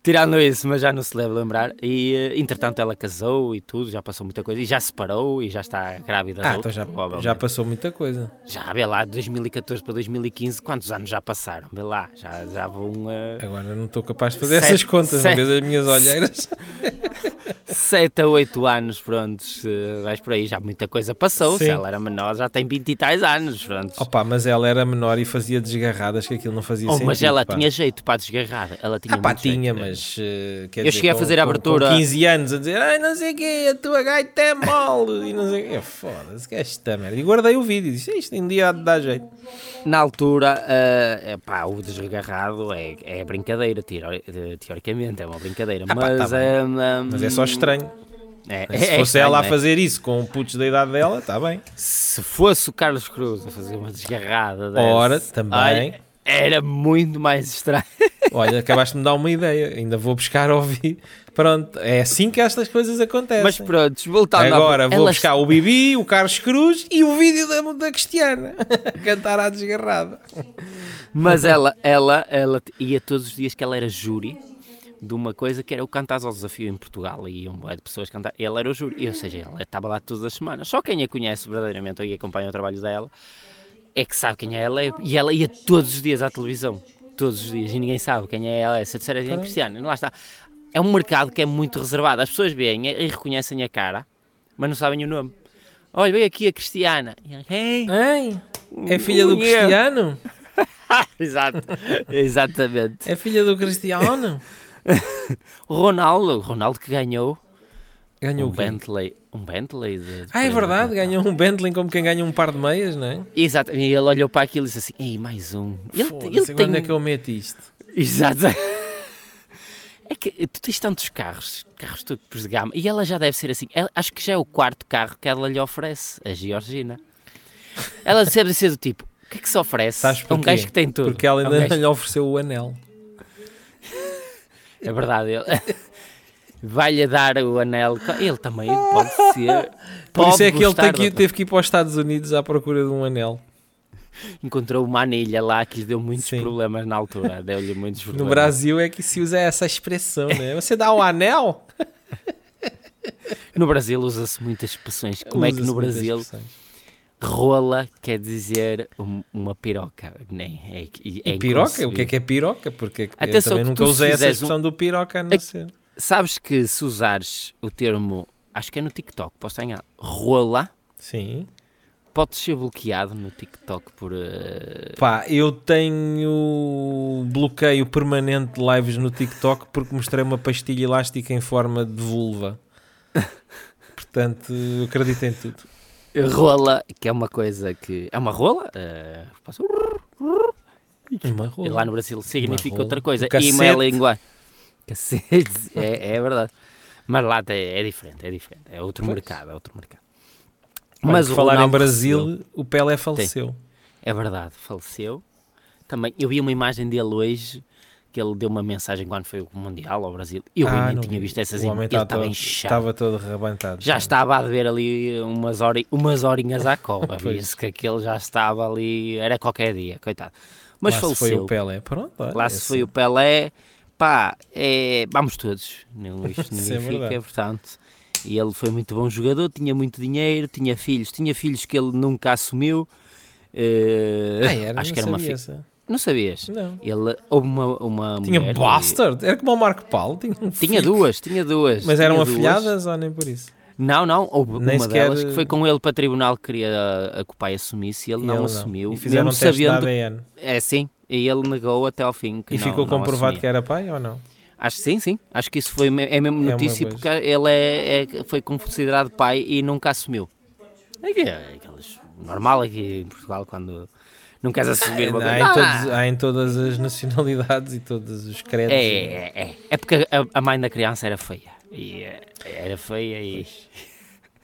Tirando isso, mas já não se deve lembrar. E eh, entretanto ela casou e tudo, já passou muita coisa, e já se separou e já está grávida. Ah, então já, já passou muita coisa. Já, vê lá, de 2014 para 2015, quantos anos já passaram? Vê lá, já, já vão eh, Agora não estou capaz de fazer Sete- essas contas, sete- não vês as minhas olheiras. 7 a 8 anos, prontos, eh, vais por aí, já muita coisa passou, se Sim. ela era menor já tem 20 e tais anos, prontos. Opa, mas ela era menor e fazia desgarradas que aquilo não fazia Oh, sentido. mas ela pá. tinha jeito para desgarrar, ela tinha Ah pá, muito jeito. tinha, mas quer Eu dizer, cheguei a com- fazer a abertura- Com 15 anos a dizer, ai não sei o quê, a tua gaita é mole e não sei o quê. Foda-se, que é esta merda. E guardei o vídeo e disse, isto em dia há de dar jeito. Na altura, eh, pá, o desgarrado é, é brincadeira, teori- eh, teoricamente, é uma brincadeira, Ah pá, tá mas, bem. eh, Mas é só estranho. É- Se é fosse ela a é. fazer isso com putos da idade dela, está bem. Se fosse o Carlos Cruz a fazer uma desgarrada dessa, Ora, também. olha, era muito mais estranho. Olha, acabaste de me dar uma ideia. Ainda vou buscar ouvir. Pronto, é assim que estas coisas acontecem. Mas pronto, voltando Agora vou ela buscar o Bibi, o Carlos Cruz e o vídeo da, da Cristiana cantar à desgarrada. Mas ela, ela, ela ia todos os dias que ela era júri de uma coisa que era o Cantares ao Desafio em Portugal e bué de pessoas cantar. Ela era o júri, ou seja, ela estava lá todas as semanas. Só quem a conhece verdadeiramente ou e acompanha o trabalho dela é que sabe quem é ela e ela ia todos os dias à televisão. Todos os dias e ninguém sabe quem é ela. Essa terceira é Cristiana, lá está. É um mercado que é muito reservado. As pessoas veem e reconhecem a cara, mas não sabem o nome. Olha, veio aqui a Cristiana. "Ei, Ei, é filha do. Cristiano? Exato, exatamente. É filha do Cristiano? O Ronaldo, Ronaldo que ganhou Ganhou um? Bentley, um Bentley de, de Ah, é verdade, ganhou um Bentley como quem ganha um par de meias, não é? Exato, e ele olhou para aquilo e disse assim: Ei, mais um. Ele, ele tem. Quando é que eu meto isto? Exato. É que tu tens tantos carros, carros topos de gama, e ela já deve ser assim. ela- acho que já é o quarto carro que ela lhe oferece, a Georgina. Ela deve ser do tipo: o que é que se oferece Sabes um gajo que tem tudo? Porque ela um ainda não gajo- lhe ofereceu o anel. É verdade, ele vai-lhe dar o anel. Ele também pode ser. Por pode isso é que ele teve que ir para os Estados Unidos à procura de um anel. encontrou uma anilha lá que lhe deu muitos Sim. problemas na altura. Deu-lhe muitos problemas. No Brasil é que se usa essa expressão, né? Você dá o anel? No Brasil usa-se muitas expressões. Como é que no Brasil. Rola quer dizer um- uma piroca? Nem, é, é E piroca? O que é que é piroca? Porque eu Atenção também que nunca usei essa expressão do piroca não É- ser. Sabes que se usares o termo, acho que é no TikTok, posso estar enganado, rola, Sim. Podes ser bloqueado no TikTok por. eh, Pá, eu tenho bloqueio permanente de lives no TikTok porque mostrei uma pastilha elástica em forma de vulva. Portanto, eu acredito em tudo. Rola, que é uma coisa que. É uma rola? passa- Uma E rola. lá no Brasil significa outra coisa. E é cacete. linguagem. Cacete, é, é verdade. Mas lá é, é diferente, é diferente. É outro Pois. mercado, é outro mercado. Mas Mas falar em Brasil, recebeu. o Pelé faleceu. É verdade, faleceu. Também, eu vi uma imagem dele hoje que ele deu uma mensagem quando foi o Mundial ao Brasil. Eu Ah, não tinha vi. visto essas imagens. Ele tá estava todo- inchado. Estava todo rebentado. Já estava a beber ali umas, hori, umas horinhas à cova. Via-se que aquele já estava ali, era qualquer dia, coitado. Mas Lá se faleceu. foi o Pelé. Pronto, olha, Lá se esse- foi o Pelé, pá, é, vamos todos. Não, isto ninguém é fica, verdade. portanto. E ele foi muito bom jogador, tinha muito dinheiro, tinha filhos, tinha filhos que ele nunca assumiu. eh, Ah, era, acho que era uma filha. Não sabias? Não. Ele houve uma, uma Tinha mulher, Bastard. Era como o Marco Paulo. Tinha, um Tinha duas, tinha duas. Mas eram afilhadas ou nem por isso? Não, não, houve Nem uma sequer- delas que foi com ele para tribunal que queria a, que o pai assumisse e ele E não ele assumiu. E fizeram um teste sabendo, ADN. É sim, e ele negou até ao fim. E não- ficou não comprovado assumia. que era pai ou não? Acho que sim, sim. Acho que isso foi, é mesmo É notícia coisa. porque ele é, é- foi considerado pai e nunca assumiu. É que é aquelas, normal aqui em Portugal quando não queres assumir uma Há coisa. em, Ah, todos, há em todas as nacionalidades e todos os credos. é, é, é. É porque a, a mãe da criança era feia. E, eh, era feia e.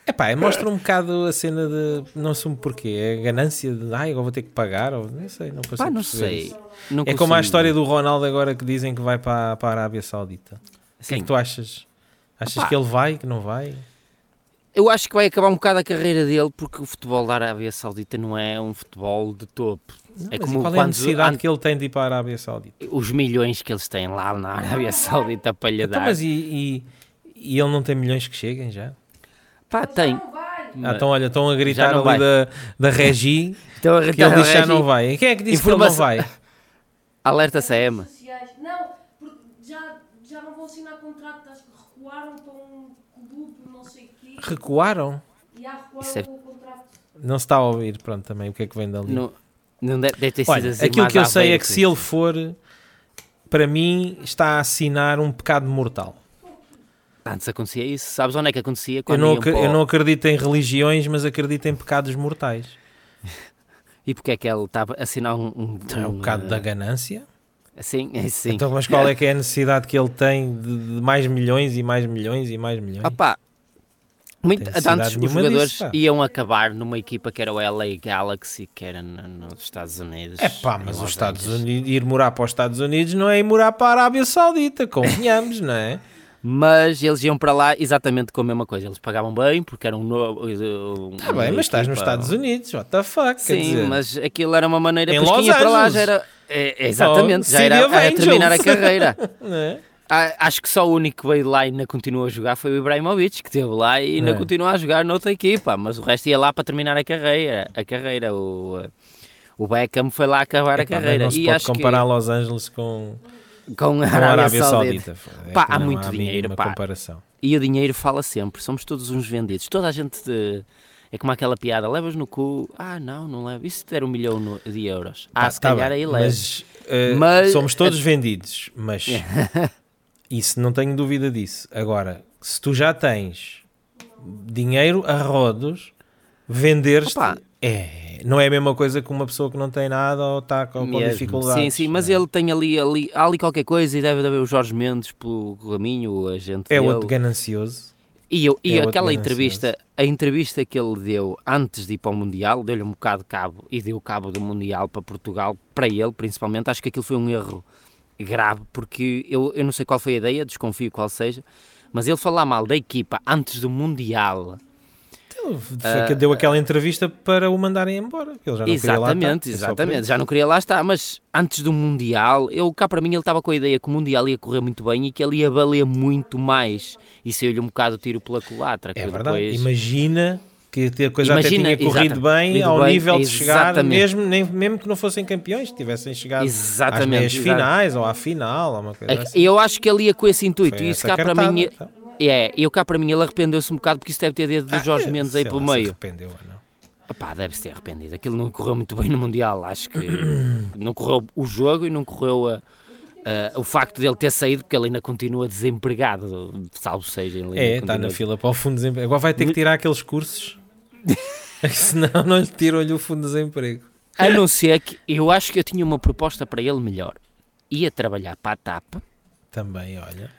Epá, mostra um bocado a cena de. Não sei porquê. É a ganância de. Ai, agora vou ter que pagar. Ou, não sei, não consigo Pá, não sei. Não É como a história do Ronaldo agora que dizem que vai para, para a Arábia Saudita. O que é que tu achas? Achas Opá. que ele vai, que não vai? Eu acho que vai acabar um bocado a carreira dele porque o futebol da Arábia Saudita não é um futebol de topo. Não, é mas como qual é a necessidade que ele tem de ir para a Arábia Saudita? os milhões que eles têm lá na Arábia Saudita para lhe Então, dar. mas e, e, e ele não tem milhões que cheguem já? Pá, tem. Ah, então, olha, estão a gritar ali vai. da, da Regi Então, que ele diz que já não vai. E quem é que disse que ele não Informação- vai? Alerta CM. Não, porque já, já não vão assinar contrato, acho que recuaram para um clube, não sei o quê. Recuaram? Isso é-. Não se está a ouvir, pronto, também o que é que vem dali. Não, não deve, deve ter sido Olha, assim aquilo que eu sei é que se ele for, para mim, está a assinar um pecado mortal. Antes acontecia isso. Sabes onde é que acontecia? Eu não, eu não acredito em religiões, mas acredito em pecados mortais. E porque é que ele estava a assinar um... um, É o um, pecado eh, da ganância. Sim, é sim. Então, mas qual é que é a necessidade que ele tem de, de mais milhões e mais milhões e mais milhões? Opá, muito, antes os jogadores disso, iam acabar numa equipa que era o LA Galaxy, que era no- nos Estados Unidos. É pá, mas os Estados Angeles. Unidos, ir morar para os Estados Unidos não é ir morar para a Arábia Saudita, convenhamos, não é? Mas eles iam para lá exatamente com a mesma coisa. Eles pagavam bem porque era um novo. Está bem, mas estás nos Estados Unidos, what the fuck, Sim, mas aquilo era uma maneira. Em Los ia para lá Angeles. já era. é, exatamente, Oh, já era, era terminar a carreira. não é? Acho que só o único que veio lá e ainda continuou a jogar foi o Ibrahimovic, que esteve lá e ainda É. continua a jogar noutra equipa, mas o resto ia lá para terminar a carreira. A carreira, o, o Beckham foi lá acabar a Epá, mas carreira. Não se e pode comparar Los Angeles com, que com a Arábia, a Arábia Saudita. Saudita. É Pá, que há muito a dinheiro, pá. comparação. E o dinheiro fala sempre, somos todos uns vendidos. Toda a gente de- é como aquela piada, levas no cu, ah não, não levo, e se der um milhão de euros? Ah, Pá, se tá calhar bem, aí leva. Mas, eh, Mas- somos todos vendidos, mas isso não tenho dúvida disso. Agora, se tu já tens dinheiro a rodos, vender-te Opa. é, não é a mesma coisa que uma pessoa que não tem nada ou está com, com Mesmo. dificuldades. Sim, sim, mas é? ele tem ali, ali, há ali qualquer coisa e deve haver o Jorge Mendes pelo caminho, o agente é dele. outro ganancioso. E, eu, e é aquela entrevista, a entrevista que ele deu antes de ir para o Mundial, deu-lhe um bocado de cabo e deu cabo do Mundial para Portugal, para ele principalmente, acho que aquilo foi um erro grave, porque eu, eu não sei qual foi a ideia, desconfio qual seja, mas ele falar mal da equipa antes do Mundial, Ele que deu aquela entrevista para o mandarem embora. Ele já não queria lá exatamente, estar. É exatamente, já não queria lá estar, mas antes do Mundial, eu cá para mim ele estava com a ideia que o Mundial ia correr muito bem e que ele ia valer muito mais, e saiu-lhe um bocado o tiro pela culatra. É verdade. depois- Imagina que a coisa Imagina, até tinha corrido bem corrido ao bem, nível de chegar, mesmo, nem, mesmo que não fossem campeões, tivessem chegado às Exatamente, exato. finais ou à final, ou uma coisa É que assim. Eu acho que ele ia com esse intuito, Foi e isso cá para cartada, mim. então. É, eu cá para mim ele arrependeu-se um bocado porque isso deve ter dedo do Ah, Jorge é, Mendes aí pelo lá se meio. arrependeu ou não. Pá, deve-se ter arrependido. Aquilo não correu muito bem no Mundial. Acho que não correu o jogo e não correu a- a- o facto dele ter saído, porque ele ainda continua desempregado, salvo seja. Ele É, está na fila para o fundo de desemprego. Agora vai ter que tirar aqueles cursos. Senão não lhe tiram-lhe o fundo de desemprego. A não ser que eu acho que eu tinha uma proposta para ele melhor. Ia trabalhar para a TAP Também, olha.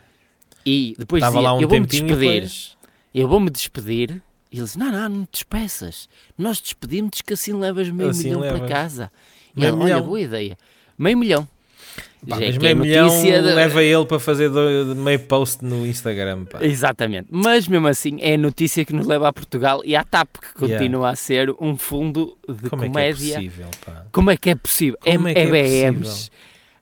e depois Estava dizia, lá um eu vou-me despedir. depois... Eu vou-me despedir. E ele disse, não, não, não te despeças. Nós despedimos que assim levas meio Assim milhão para levas. casa. E ele, olha, boa ideia. Meio milhão. Pá, é mas que meio é milhão notícia de- leva ele para fazer meio post no Instagram. Pá. Exatamente. Mas mesmo assim é a notícia que nos leva a Portugal e à TAP, que Yeah. continua a ser um fundo de Como é que é comédia. possível? Pá? Como é que é possível? Como é que é BMs.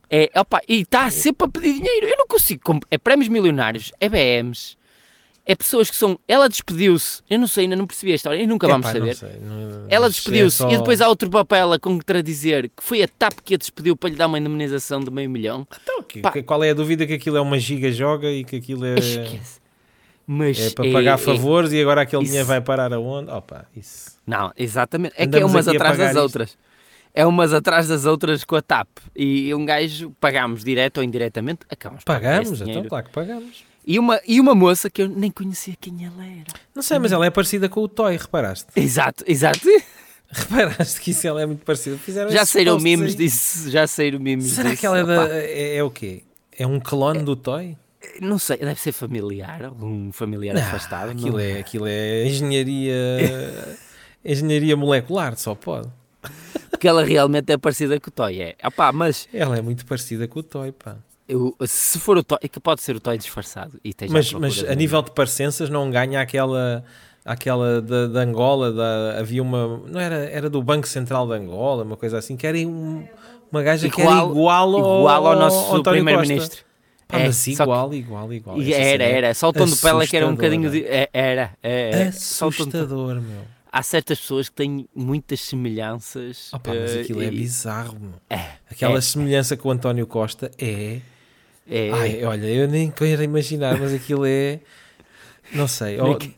É, opa, e está sempre a pedir dinheiro. Eu não consigo. É prémios milionários, é BMs, é pessoas que são. Ela despediu-se. Eu não sei, ainda não percebi a história e nunca vamos Epá, não saber. sei, não- Ela é despediu-se só- e depois há outro papel a contradizer que foi a TAP que a despediu para lhe dar uma indemnização de meio milhão. Então, que- Pá. qual é a dúvida que aquilo é uma giga joga e que aquilo é, Esquece. Mas é para pagar é- favores e agora aquele isso- dinheiro vai parar aonde? Opa, isso. Não, exatamente. É que é Andamos umas atrás das isto. outras. É umas atrás das outras com a TAP. E um gajo pagamos direto ou indiretamente, acabamos esse então claro que pagamos. E uma, e uma moça que eu nem conhecia quem ela era. Não sei, mas ela é parecida com o Toy, reparaste? Exato, exato. Reparaste que isso ela é muito parecida. Fizeram Já saíram memes aí. disso. Já saíram memes Será disso. que ela é, da, é, é o quê? É um clone do Toy? Não sei, deve ser familiar. Algum familiar afastado. aquilo, não- é, aquilo é engenharia, engenharia molecular, só pode. Porque ela realmente é parecida com o Toy. É. Opa, mas Ela é muito parecida com o Toy, pá. Eu, se for o Toy, é que pode ser o Toy disfarçado. E Mas, procura mas a nível de parecenças não ganha aquela aquela da, da Angola, da, havia uma, não era, era do Banco Central de Angola, uma coisa assim, que era um- uma gaja que era Igual- igual ao, igual ao nosso primeiro-ministro. Pá, É, mas que- igual, igual, igual. Essa era, é era. Só o tom de pele é que era um bocadinho de. é- Era, é, é. Tom de- Assustador, meu. Há certas pessoas que têm muitas semelhanças. Mas eh, aquilo é e- bizarro, meu. É, Aquela é. semelhança com o António Costa é... é- Ai, olha, eu nem quero imaginar, mas aquilo é... Não sei. Que-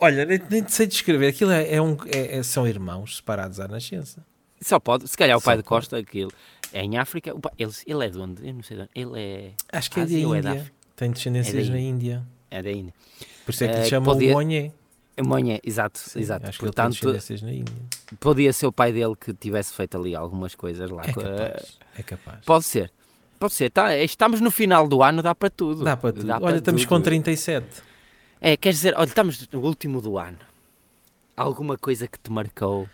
Olha, nem, nem sei descrever. Aquilo é, é um, é- é- são irmãos separados à nascença. Só pode. Se calhar o Só pai de pode. Costa, aquilo é em África. pai- ele, ele é de onde? Eu não sei de onde. Ele é. Acho que é Ásia da é da Índia. África? Tem descendências É na Índia. É da Índia. Por isso é que Eh, lhe chamam podia-. É Monha, exato, Sim, exato. Acho que ele tem Portanto, descendências na Índia. podia ser o pai dele que tivesse feito ali algumas coisas lá. É capaz. É capaz. Pode ser. Pode ser. Tá, estamos no final do ano, dá para tudo. Dá para tudo. Dá Olha, estamos tudo. com 37. É, quer dizer, olha, estamos no último do ano. Alguma coisa que te marcou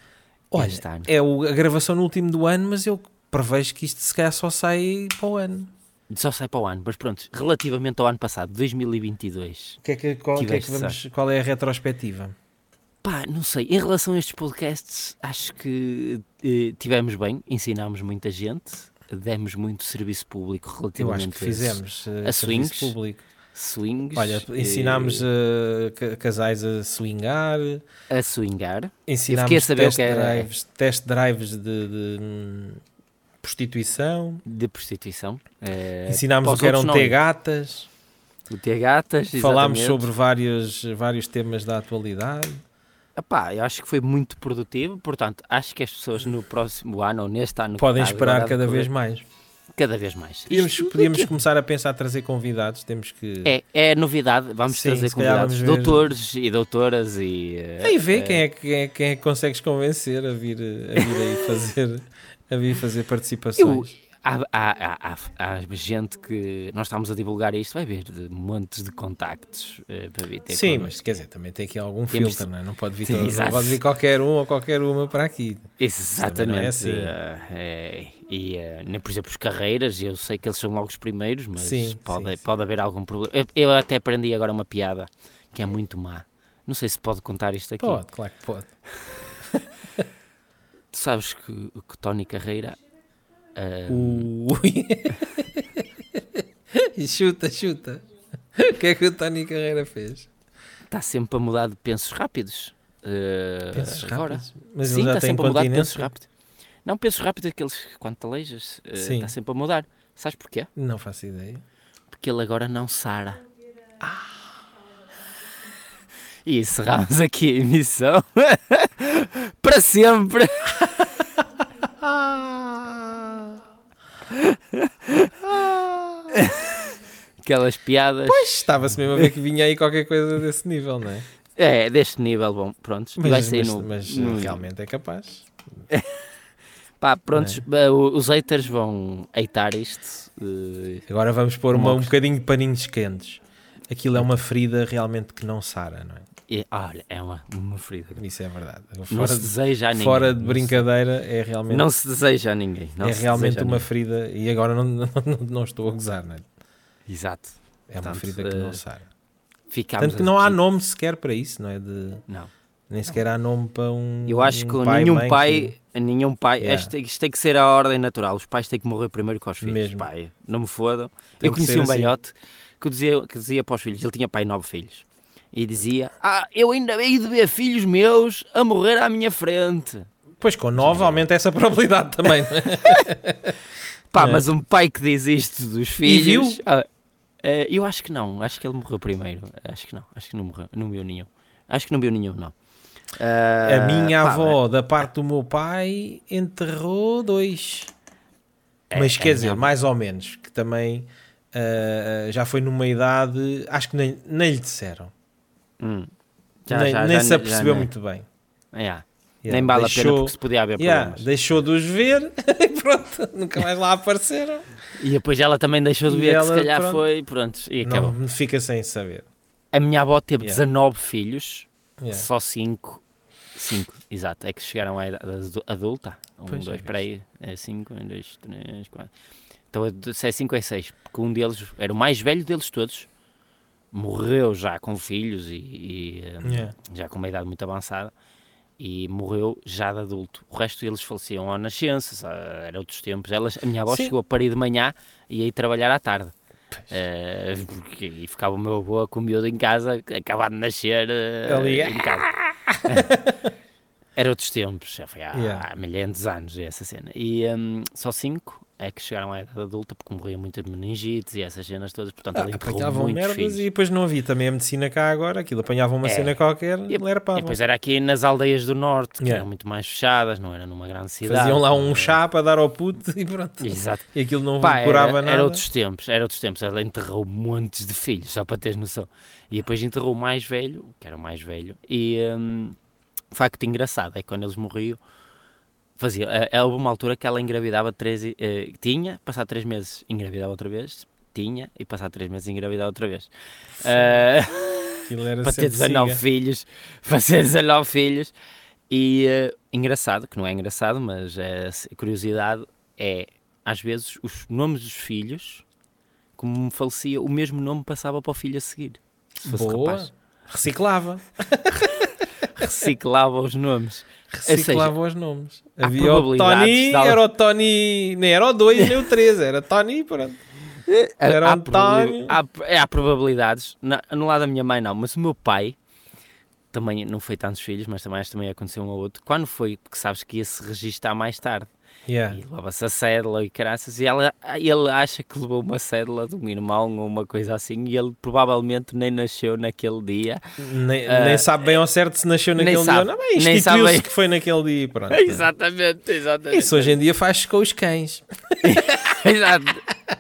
Olha, este ano? é o- a gravação no último do ano, mas eu prevejo que isto se calhar só sai para o ano. Só sai para o ano, mas pronto, relativamente ao ano passado, 2022. O que é que, qual, que é que vamos, qual é a retrospectiva? Pá, não sei, em relação a estes podcasts, acho que eh, tivemos bem, ensinámos muita gente, demos muito serviço público Eu relativamente acho que fizemos a serviço swings. público. swings. Olha, eh, ensinámos uh, ca- casais a swingar, a swingar. ensinámos saber o test, que era- drives, test drives de, de, hum, prostituição, de prostituição. eh, ensinámos o que eram não. T-gatas, O ter gatas, falámos exatamente. sobre vários, vários temas da atualidade. Epá, eu acho que foi muito produtivo, portanto, acho que as pessoas no próximo ano ou neste ano Podem esperar cada vez mais. cada vez mais. Podíamos, podíamos começar a pensar a trazer convidados, temos que... é, é novidade, vamos Sim, trazer convidados, doutores e doutoras e... eh, Aí vê eh, quem é, que- quem, é, quem é que consegues convencer a vir, a vir aí fazer, a vir fazer participações. Há, há, há, há, há gente que nós estamos a divulgar isto, vai ver de montes de contactos eh, para vir ter Sim, connosco. mas quer dizer, também tem aqui algum Temos- filtro, não é? Não pode vir, Sim, todo- não pode vir qualquer um ou qualquer uma para aqui. Exatamente. não é assim. é, e, nem, por exemplo, os carreiras, eu sei que eles são logo os primeiros, mas Sim, pode, sim, sim. pode haver algum problema. Eu, eu até aprendi agora uma piada que é muito má. Não sei se pode contar isto aqui. Pode, claro que pode. Tu sabes que, que Tony Carreira. E chuta, chuta. O que é que o Tony Carreira fez? está sempre a mudar de pensos rápidos. eh, Pensos agora. rápidos? Mas Sim, está tem sempre a mudar de pensos rápidos. Não, pensos rápidos aqueles quando te aleijas, Sim. está sempre a mudar. Sabes porquê? Não faço ideia. Porque ele agora não sara. E encerramos aqui a emissão para sempre. Aquelas piadas. Pois, estava-se mesmo a ver que vinha aí qualquer coisa desse nível, não é? É, deste nível, bom, pronto. vai Mas, sair mas, no. mas no- realmente é capaz. Pá, prontos, é? eh, os haters vão hatear isto. eh, Agora vamos pôr uma, um bocadinho de paninhos quentes. Aquilo é uma ferida realmente que não sara, não é? e, olha, é uma, uma ferida. Isso é verdade. Não Fora, se de, deseja a ninguém. fora de Não se- brincadeira, é realmente, Não se deseja a ninguém. Não é se realmente uma ninguém. ferida. E agora não, não, não estou a gozar, não é? Exato. É uma Portanto, ferida que não. Ficámos Tanto que não há aqui. nome sequer para isso, não é? De, Não. nem sequer há nome para um. Eu acho um que pai, nenhum pai, nenhum pai, Yeah. isto, isto tem que ser a ordem natural. Os pais têm que morrer primeiro que os filhos. Mesmo. Pai, não me fodam. Tem eu que conheci um assim. velhote que dizia, que dizia para os filhos, ele tinha pai nove filhos, e dizia: Ah, eu ainda hei de ver filhos meus a morrer à minha frente. Pois com 9 aumenta essa probabilidade também. é? Pá, É. mas um pai que diz isto dos filhos. viu? ah, eh, eu acho que não, acho que ele morreu primeiro. Acho que não, acho que não morreu, não viu nenhum. Acho que não viu nenhum, não. A Ah, minha pá, avó, da parte do meu pai, enterrou dois. É, Mas é quer dizer, minha- mais ou menos, que também ah, já foi numa idade, acho que nem, nem lhe disseram. Hum. Já- nem já- nem já- se apercebeu muito bem. Yeah. Yeah, Nem vale a pena deixou- porque se podia haver yeah, problemas. deixou de os ver e pronto, nunca mais lá apareceram. E depois ela também deixou de ver que se ela, calhar pronto, foi, pronto, e acabou. Não fica sem saber. A minha avó teve Yeah. 19 filhos, Yeah. só 5, 5, exato, é que chegaram à idade adu- adulta. 1, Pois, 2, é espera aí, é 5, 1, 2, 3, 4. Então, se é 5 é 6, porque um deles era o mais velho deles todos, morreu já com filhos e, e, Yeah. já com uma idade muito avançada e morreu já de adulto. O resto deles faleciam à nascença, era outros tempos. Elas, a minha avó Sim. chegou a parir de manhã e ia trabalhar à tarde. Porque, e ficava o meu avô com o miúdo em casa, acabado de nascer Ali. em casa. Era outros tempos, já foi há, Yeah. milhares de anos essa cena. E hum, só cinco é que chegaram à idade adulta porque morriam muitas meningites e essas cenas todas, portanto Ah, apanhavam merdas filhos. e depois não havia também a medicina cá agora. Aquilo apanhavam uma É. cena qualquer e E lerpavam. depois era aqui nas aldeias do norte, que Yeah. eram muito mais fechadas, não era numa grande cidade. Faziam lá um chá para dar ao puto e pronto. Exato. E aquilo não Pá, curava era, nada. era outros tempos, era outros tempos. Ela enterrou montes de filhos, só para teres noção. E depois enterrou o mais velho, que era o mais velho, e o facto engraçado é que quando eles morriam, fazia, eh, eh, houve uma altura que ela engravidava três, eh, tinha, passar três meses engravidava outra vez, tinha, e passar três meses engravidava outra vez. Era para ter sempre 19 siga. filhos, para ter 19 filhos. E eh, engraçado, que não é engraçado, mas é curiosidade, é às vezes os nomes dos filhos, como me falecia, o mesmo nome passava para o filho a seguir. Se fosse Boa. rapaz. Reciclava. Reciclava os nomes. Reciclava os nomes. Havia o Tony, de era o Tony, nem era o 2 nem o 3, era Tony, pronto. Era há, António. há, é, há probabilidades, na, no lado da minha mãe não, mas o meu pai, também não foi tantos filhos, mas também acho também aconteceu um ou outro, quando foi, porque sabes que ia se registar mais tarde. Yeah. E levava-se a cédula e caraças, e ela, ele acha que levou uma cédula de um irmão ou uma coisa assim, e ele provavelmente nem nasceu naquele dia. Nem, Ah, nem sabe bem ao certo se nasceu naquele dia. sabe. ou Não, sabe instituiu-se que foi naquele dia e pronto. exatamente, exatamente. Isso hoje em dia faz com os cães. Exato.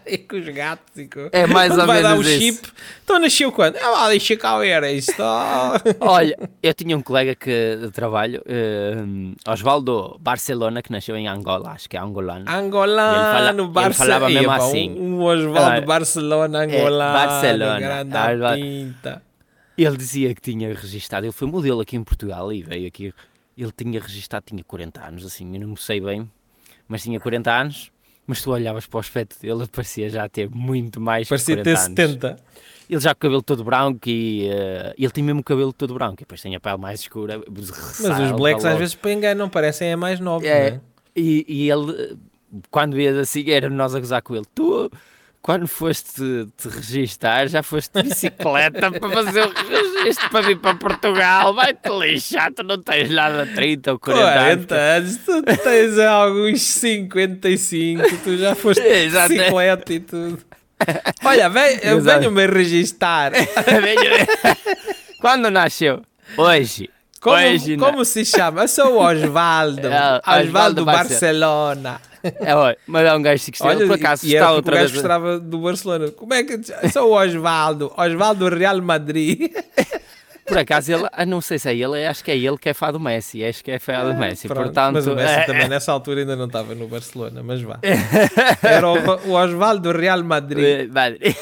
E com os gatos e com... É mais Quando ou vai dar o isso. chip. Então nasceu quando? Ah, deixa cá ver isto. Olha, eu tinha um colega que de trabalho, eh, Osvaldo Barcelona, que nasceu em Angola, acho que é angolano. Angolano, Ele fala- ele Barcelona. falava mesmo assim. Um, um Osvaldo Ah, Barcelona, angolano. Barcelona. Grande pinta. Ele dizia que tinha registado, ele foi modelo aqui em Portugal e veio aqui. Ele tinha registado, tinha 40 anos, assim, eu não sei bem, mas tinha 40 anos. Mas tu olhavas para o aspecto dele, parecia já ter muito mais Parecia ter 40 anos. 70. Ele já com o cabelo todo branco e eh, ele tem mesmo o cabelo todo branco, e depois tem a pele mais escura. Mas os blacks às vezes enganam, parecem é mais novos, É, não é? E, e ele, quando vias assim, era nós a gozar com ele. Tu, quando foste te registar, já foste de bicicleta para fazer o registro para vir para Portugal. Vai-te lixar, tu não tens nada de 30 ou 40, 40 anos. tu tens alguns 55, tu já foste de bicicleta e tudo. Olha, vem- Exato. venham-me registar. quando nasceu? Hoje. Como, como se chama? Eu sou o Osvaldo. É, Osvaldo Barcelona. É, olha, mas é um gajo que Olha, por acaso e está porque outra o gajo vez. gostava do Barcelona. Como é que... Sou o Osvaldo. Osvaldo Real Madrid. Por acaso, ele, ah, não sei se é ele, acho que é ele que é fã do Messi. Acho que é fã do Messi. Pronto, Portanto, mas o Messi é, também nessa altura ainda não estava no Barcelona, mas vá. Era o, o Osvaldo Real Madrid. é, Madrid.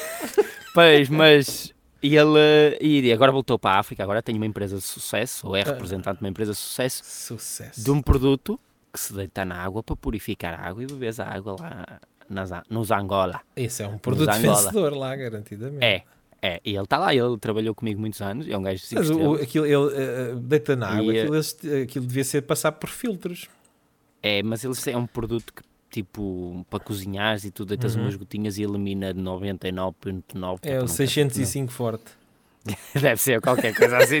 Pois, mas ele e agora voltou para a África, agora tem uma empresa de sucesso, ou é representante de uma empresa de sucesso, Sucesso. de um produto que se deita na água para purificar a água e bebes a água lá nas, nos Angola. Isso é um produto vencedor lá, garantidamente. É, é, e ele está lá, ele trabalhou comigo muitos anos, é um gajo de Mas o, aquilo, ele eh, deita na água, E, eh, aquilo, aquilo devia ser passar por filtros. É, mas ele é um produto que, tipo, para cozinhares e tu deitas umas gotinhas e elimina 99,9%. que É o não 605 forte. ter- Deve ser qualquer coisa assim.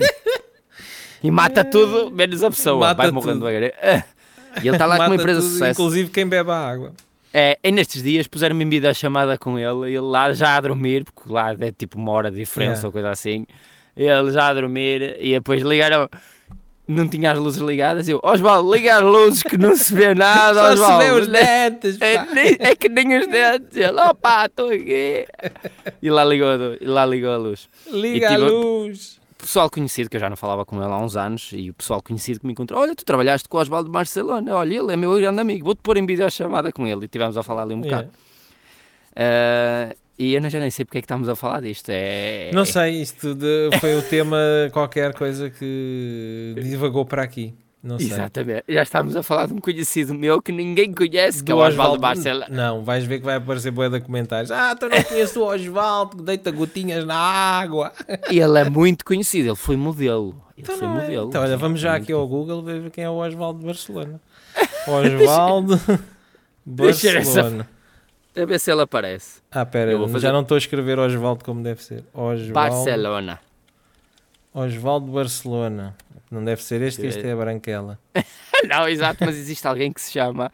e mata tudo, menos a pessoa. Mata vai morrendo tudo. devagarinho. Ah. E ele está lá com uma empresa de sucesso. Inclusive quem bebe a água. É, e nestes dias puseram-me em vida chamada com ele, ele lá já a dormir, porque lá é tipo uma hora de diferença Yeah. ou coisa assim. Ele já a dormir e depois ligaram. Não tinha as luzes ligadas. Eu, Osvaldo, liga as luzes que não se vê nada. Só se Osvaldo. vê os dentes. É, nem- é que nem os dentes. Ele, opa, estou aqui. E lá ligou, e lá ligou a luz. Liga E a luz. Pessoal conhecido, que eu já não falava com ele há uns anos, e o pessoal conhecido que me encontrou, olha, tu trabalhaste com o Osvaldo de Barcelona, olha, ele é meu grande amigo, vou-te pôr em videochamada com ele. E tivemos a falar ali um bocado. Yeah. Ah, e eu não- já nem sei porque é que estamos a falar disto. É... Não sei, isto de- foi o tema qualquer coisa que divagou para aqui. Não sei. Exatamente. Já estamos a falar de um conhecido meu que ninguém conhece, que é Do o Osvaldo Barcelona. Não, vais ver que vai aparecer boia de comentários. Ah, tu não conheces o Osvaldo que deita gotinhas na água. E ele é muito conhecido, ele foi modelo. Ele Então, foi é? modelo. Então, olha, vamos já aqui ao Google ver quem é o Osvaldo de Barcelona. Osvaldo Barcelona. A ver se ele aparece. Ah, pera, Eu vou fazer- já não estou a escrever Osvaldo como deve ser. Osvaldo, Barcelona. Osvaldo Barcelona. Não deve ser este, este é a Branquela. Não, exato, mas existe alguém que se chama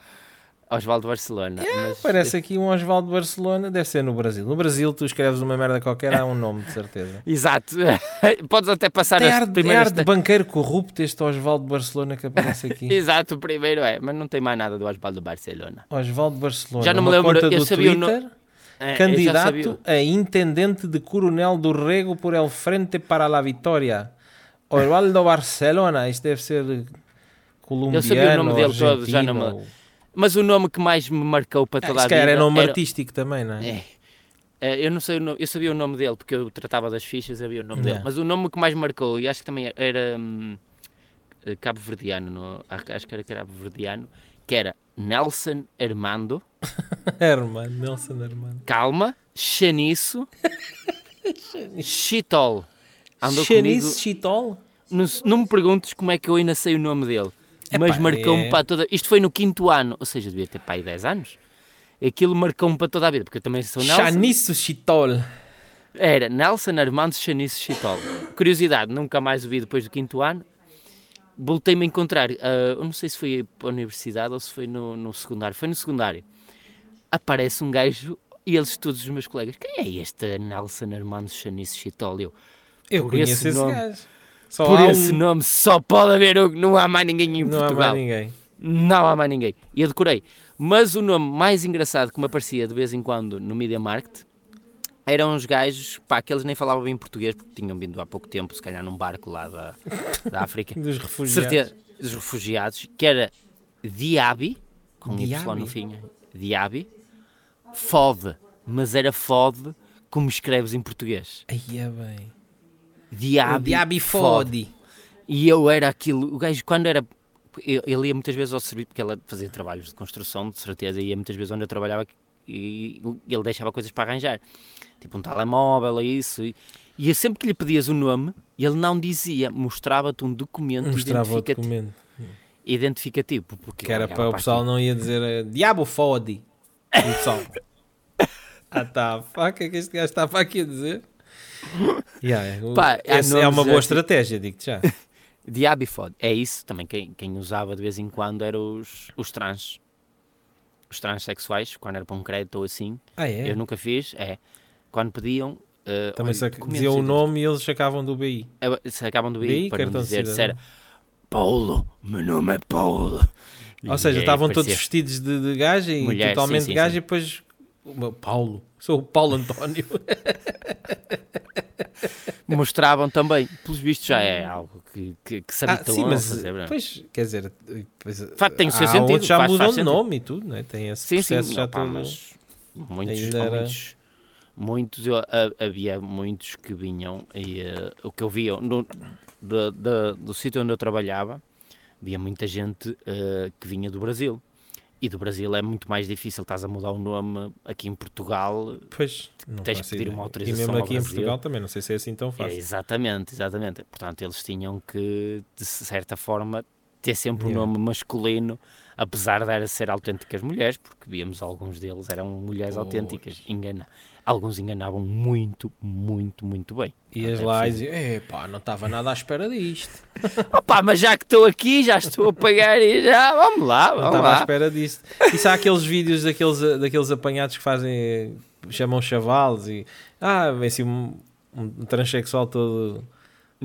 Osvaldo Barcelona. mas- Parece aqui um Osvaldo Barcelona, deve ser no Brasil. No Brasil, tu escreves uma merda qualquer, há um nome, de certeza. Exato. Podes até passar Tem as ar, tem primeiras... ar de banqueiro corrupto este Osvaldo Barcelona que aparece aqui. Exato, o primeiro é, mas não tem mais nada do Osvaldo Barcelona. Osvaldo Barcelona. Já não me lembro, conta eu do sabia o Twitter, É, eu já candidato sabia- a intendente de Coronel do Rego por el Frente para la Vitória. Osvaldo Barcelona, isto deve ser colombiano, Eu sabia o nome dele todo, já não me- argentino. Mas o nome que mais me marcou para Ah, toda a Se vida... calhar é nome era- artístico também, não é? É. É, eu não sei nome, eu sabia o nome dele porque eu tratava das fichas, sabia o nome dele. Yeah. Mas o nome que mais marcou, e acho que também era hum, eh, cabo-verdiano, no- acho que era cabo-verdiano, que era Nelson Armando, Hermano, Nelson Hermano. calma, Chaniço, Chitol. Andou comigo. Chitol? Não, não me perguntes como é que eu ainda sei o nome dele, mas Epá, marcou-me é- para toda. Isto foi no quinto ano, ou seja, devia ter pai 10 anos. Aquilo marcou-me para toda a vida, porque eu também sou Nelson. Chanice Chitol. Era Nelson Armando Chanice Chitol. Curiosidade, nunca mais o vi depois do quinto ano. Voltei-me a encontrar, ah, eu não sei se foi para a universidade ou se foi no, no secundário. Foi no secundário. Aparece um gajo e eles, todos os meus colegas, quem é este Nelson Armando Chanice Chitol? Eu, Eu Por conheço esse esse gajo. Só por esse um... nome só pode haver um, não há mais ninguém em Não há Portugal. mais ninguém. Não há mais ninguém. E eu decorei. Mas o nome mais engraçado que me aparecia de vez em quando no Media Market eram uns gajos, pá, que eles nem falavam bem português, porque tinham vindo há pouco tempo, se calhar num barco lá da, da África. Dos refugiados. Certeza, dos refugiados, que era Diaby, com Y Diaby? no fim, Diaby, Fode, mas era Fode como escreves em português. Aí é bem. Diaby, O Diaby Fode. fode. E eu era aquilo, o gajo quando era. Ele ia muitas vezes ao serviço, porque ele fazia trabalhos de construção, de certeza, ia muitas vezes onde eu trabalhava e ele deixava coisas para arranjar, tipo um telemóvel e isso. E, e sempre que lhe pedias o nome, ele não dizia, mostrava-te um documento Mostrava o identificativo, documento. identificativo. Porque Que era para o pessoal não ia dizer eh, Diabo fode. O pessoal. ah tá, fuck, o que é que este gajo está para aqui a dizer? Yeah, o- Pá, essa é uma boa estratégia, digo-te já. Diabifod, é isso também. Quem, quem usava de vez em quando eram os, os trans. Os transexuais, quando era para um crédito ou assim. Ah, é? Eu nunca fiz, é. Quando pediam. eh, Também olha, diziam o nome e eles sacavam do BI. Se acabam do BI, BI para não dizer se era. Paulo, meu nome é Paulo. Ou seja, é, estavam todos vestidos de, de gajo e Mulher, totalmente sim, sim, gajo sim. e depois o meu Paulo, sou o Paulo António. Mostravam também, pelos vistos já é algo que, que, que se ah, habituam sim, a mas fazer. não é? pois, quer dizer, pois, facto, tem o seu sentido, já faz- faz de nome e tudo, né? tem esse Sim, sim, processo já opá, todo. mas muitos, era- muitos, muitos eu- a- havia muitos que vinham e eh, o que eu via no, do, do, do sítio onde eu trabalhava, havia muita gente eh, que vinha do Brasil. E do Brasil é muito mais difícil, estás a mudar o nome aqui em Portugal. Pois, Tens que pedir ideia. uma E autorização mesmo ao aqui em. Portugal também, não sei se é assim tão É, fácil. exatamente, exatamente. Portanto, eles tinham que, de certa forma, ter sempre um Yeah. nome masculino, apesar de era ser autênticas mulheres, porque víamos alguns deles eram mulheres Pois. autênticas. Engana. Alguns enganavam muito, muito, muito bem. Ias lá e dizias, epá, não estava nada à espera disto. Opa, mas já que estou aqui, já estou a pagar e já, vamos lá, Não vamos estava à espera disto. E se há aqueles vídeos daqueles, daqueles apanhados que fazem, chamam chavalos e, ah, vem assim um, um transexual todo,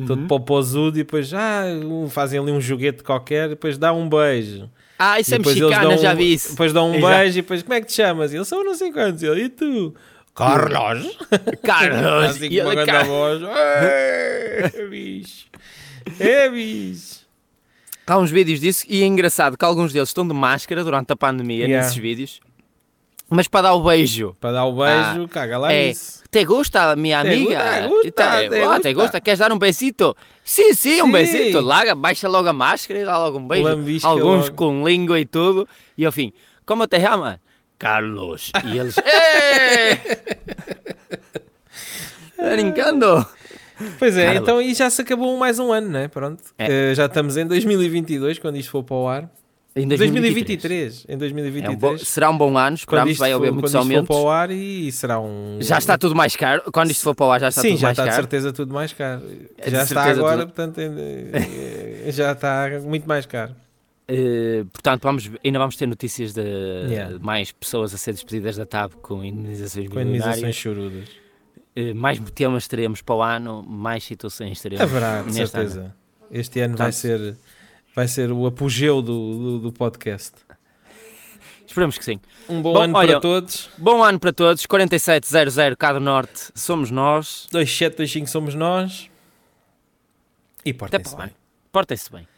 todo Uhum. popozudo e depois, ah, fazem ali um joguete qualquer e depois dá um beijo. Ah, isso é mexicana, já um- vi isso. Depois dão um Exato. beijo e depois, como é que te chamas? E ele, sou não sei quantos. E ele, e tu? Carlos. Carlos, assim com uma grande Car- voz. É, bicho. É, bicho. Há uns vídeos disso e é engraçado que alguns deles estão de máscara durante a pandemia, Yeah. nesses vídeos, mas para dar o beijo. Para dar o beijo, caga lá é, nisso. ¿Te gusta, mi Te amiga? gusta, gusta, E tá, te "Ah, ¿Te gusta." ¿Queres dar um besito? Sim, sim, um Sim. besito. Larga, baixa logo a máscara e dá logo um beijo. Lambisca Alguns logo. com língua e tudo. E ao fim, como te chama? Carlos. E eles, "Eh!" Tá brincando? Pois é, Carlos. então e já se acabou mais um ano, né? Pronto. É. Eh, já estamos em 2022, quando isto for para o ar. Em 2023. Em É um 2023. bom- será um bom ano, esperamos, isto, vai haver for, muitos quando isto for aumentos. para o ar e será um... Já está tudo mais caro. Quando isto for para o ar, já está Sim, tudo já mais está de caro. certeza tudo mais caro. É de já está agora, tudo. portanto, já está muito mais caro. Eh, portanto, vamos, ainda vamos ter notícias de Yeah. mais pessoas a ser despedidas da TAP com indenizações Com indenizações chorudas. Eh, mais temas teremos para o ano, mais situações teremos. Haverá, de neste certeza. ano. Este ano vai ser, vai ser o apogeu do, do, do podcast. Esperamos que sim. Um bom, Bom, ano olha- para todos. Bom ano para todos. 4700 Cá do Norte, somos nós. 2725 somos nós. E portem-se bem. Portem-se bem.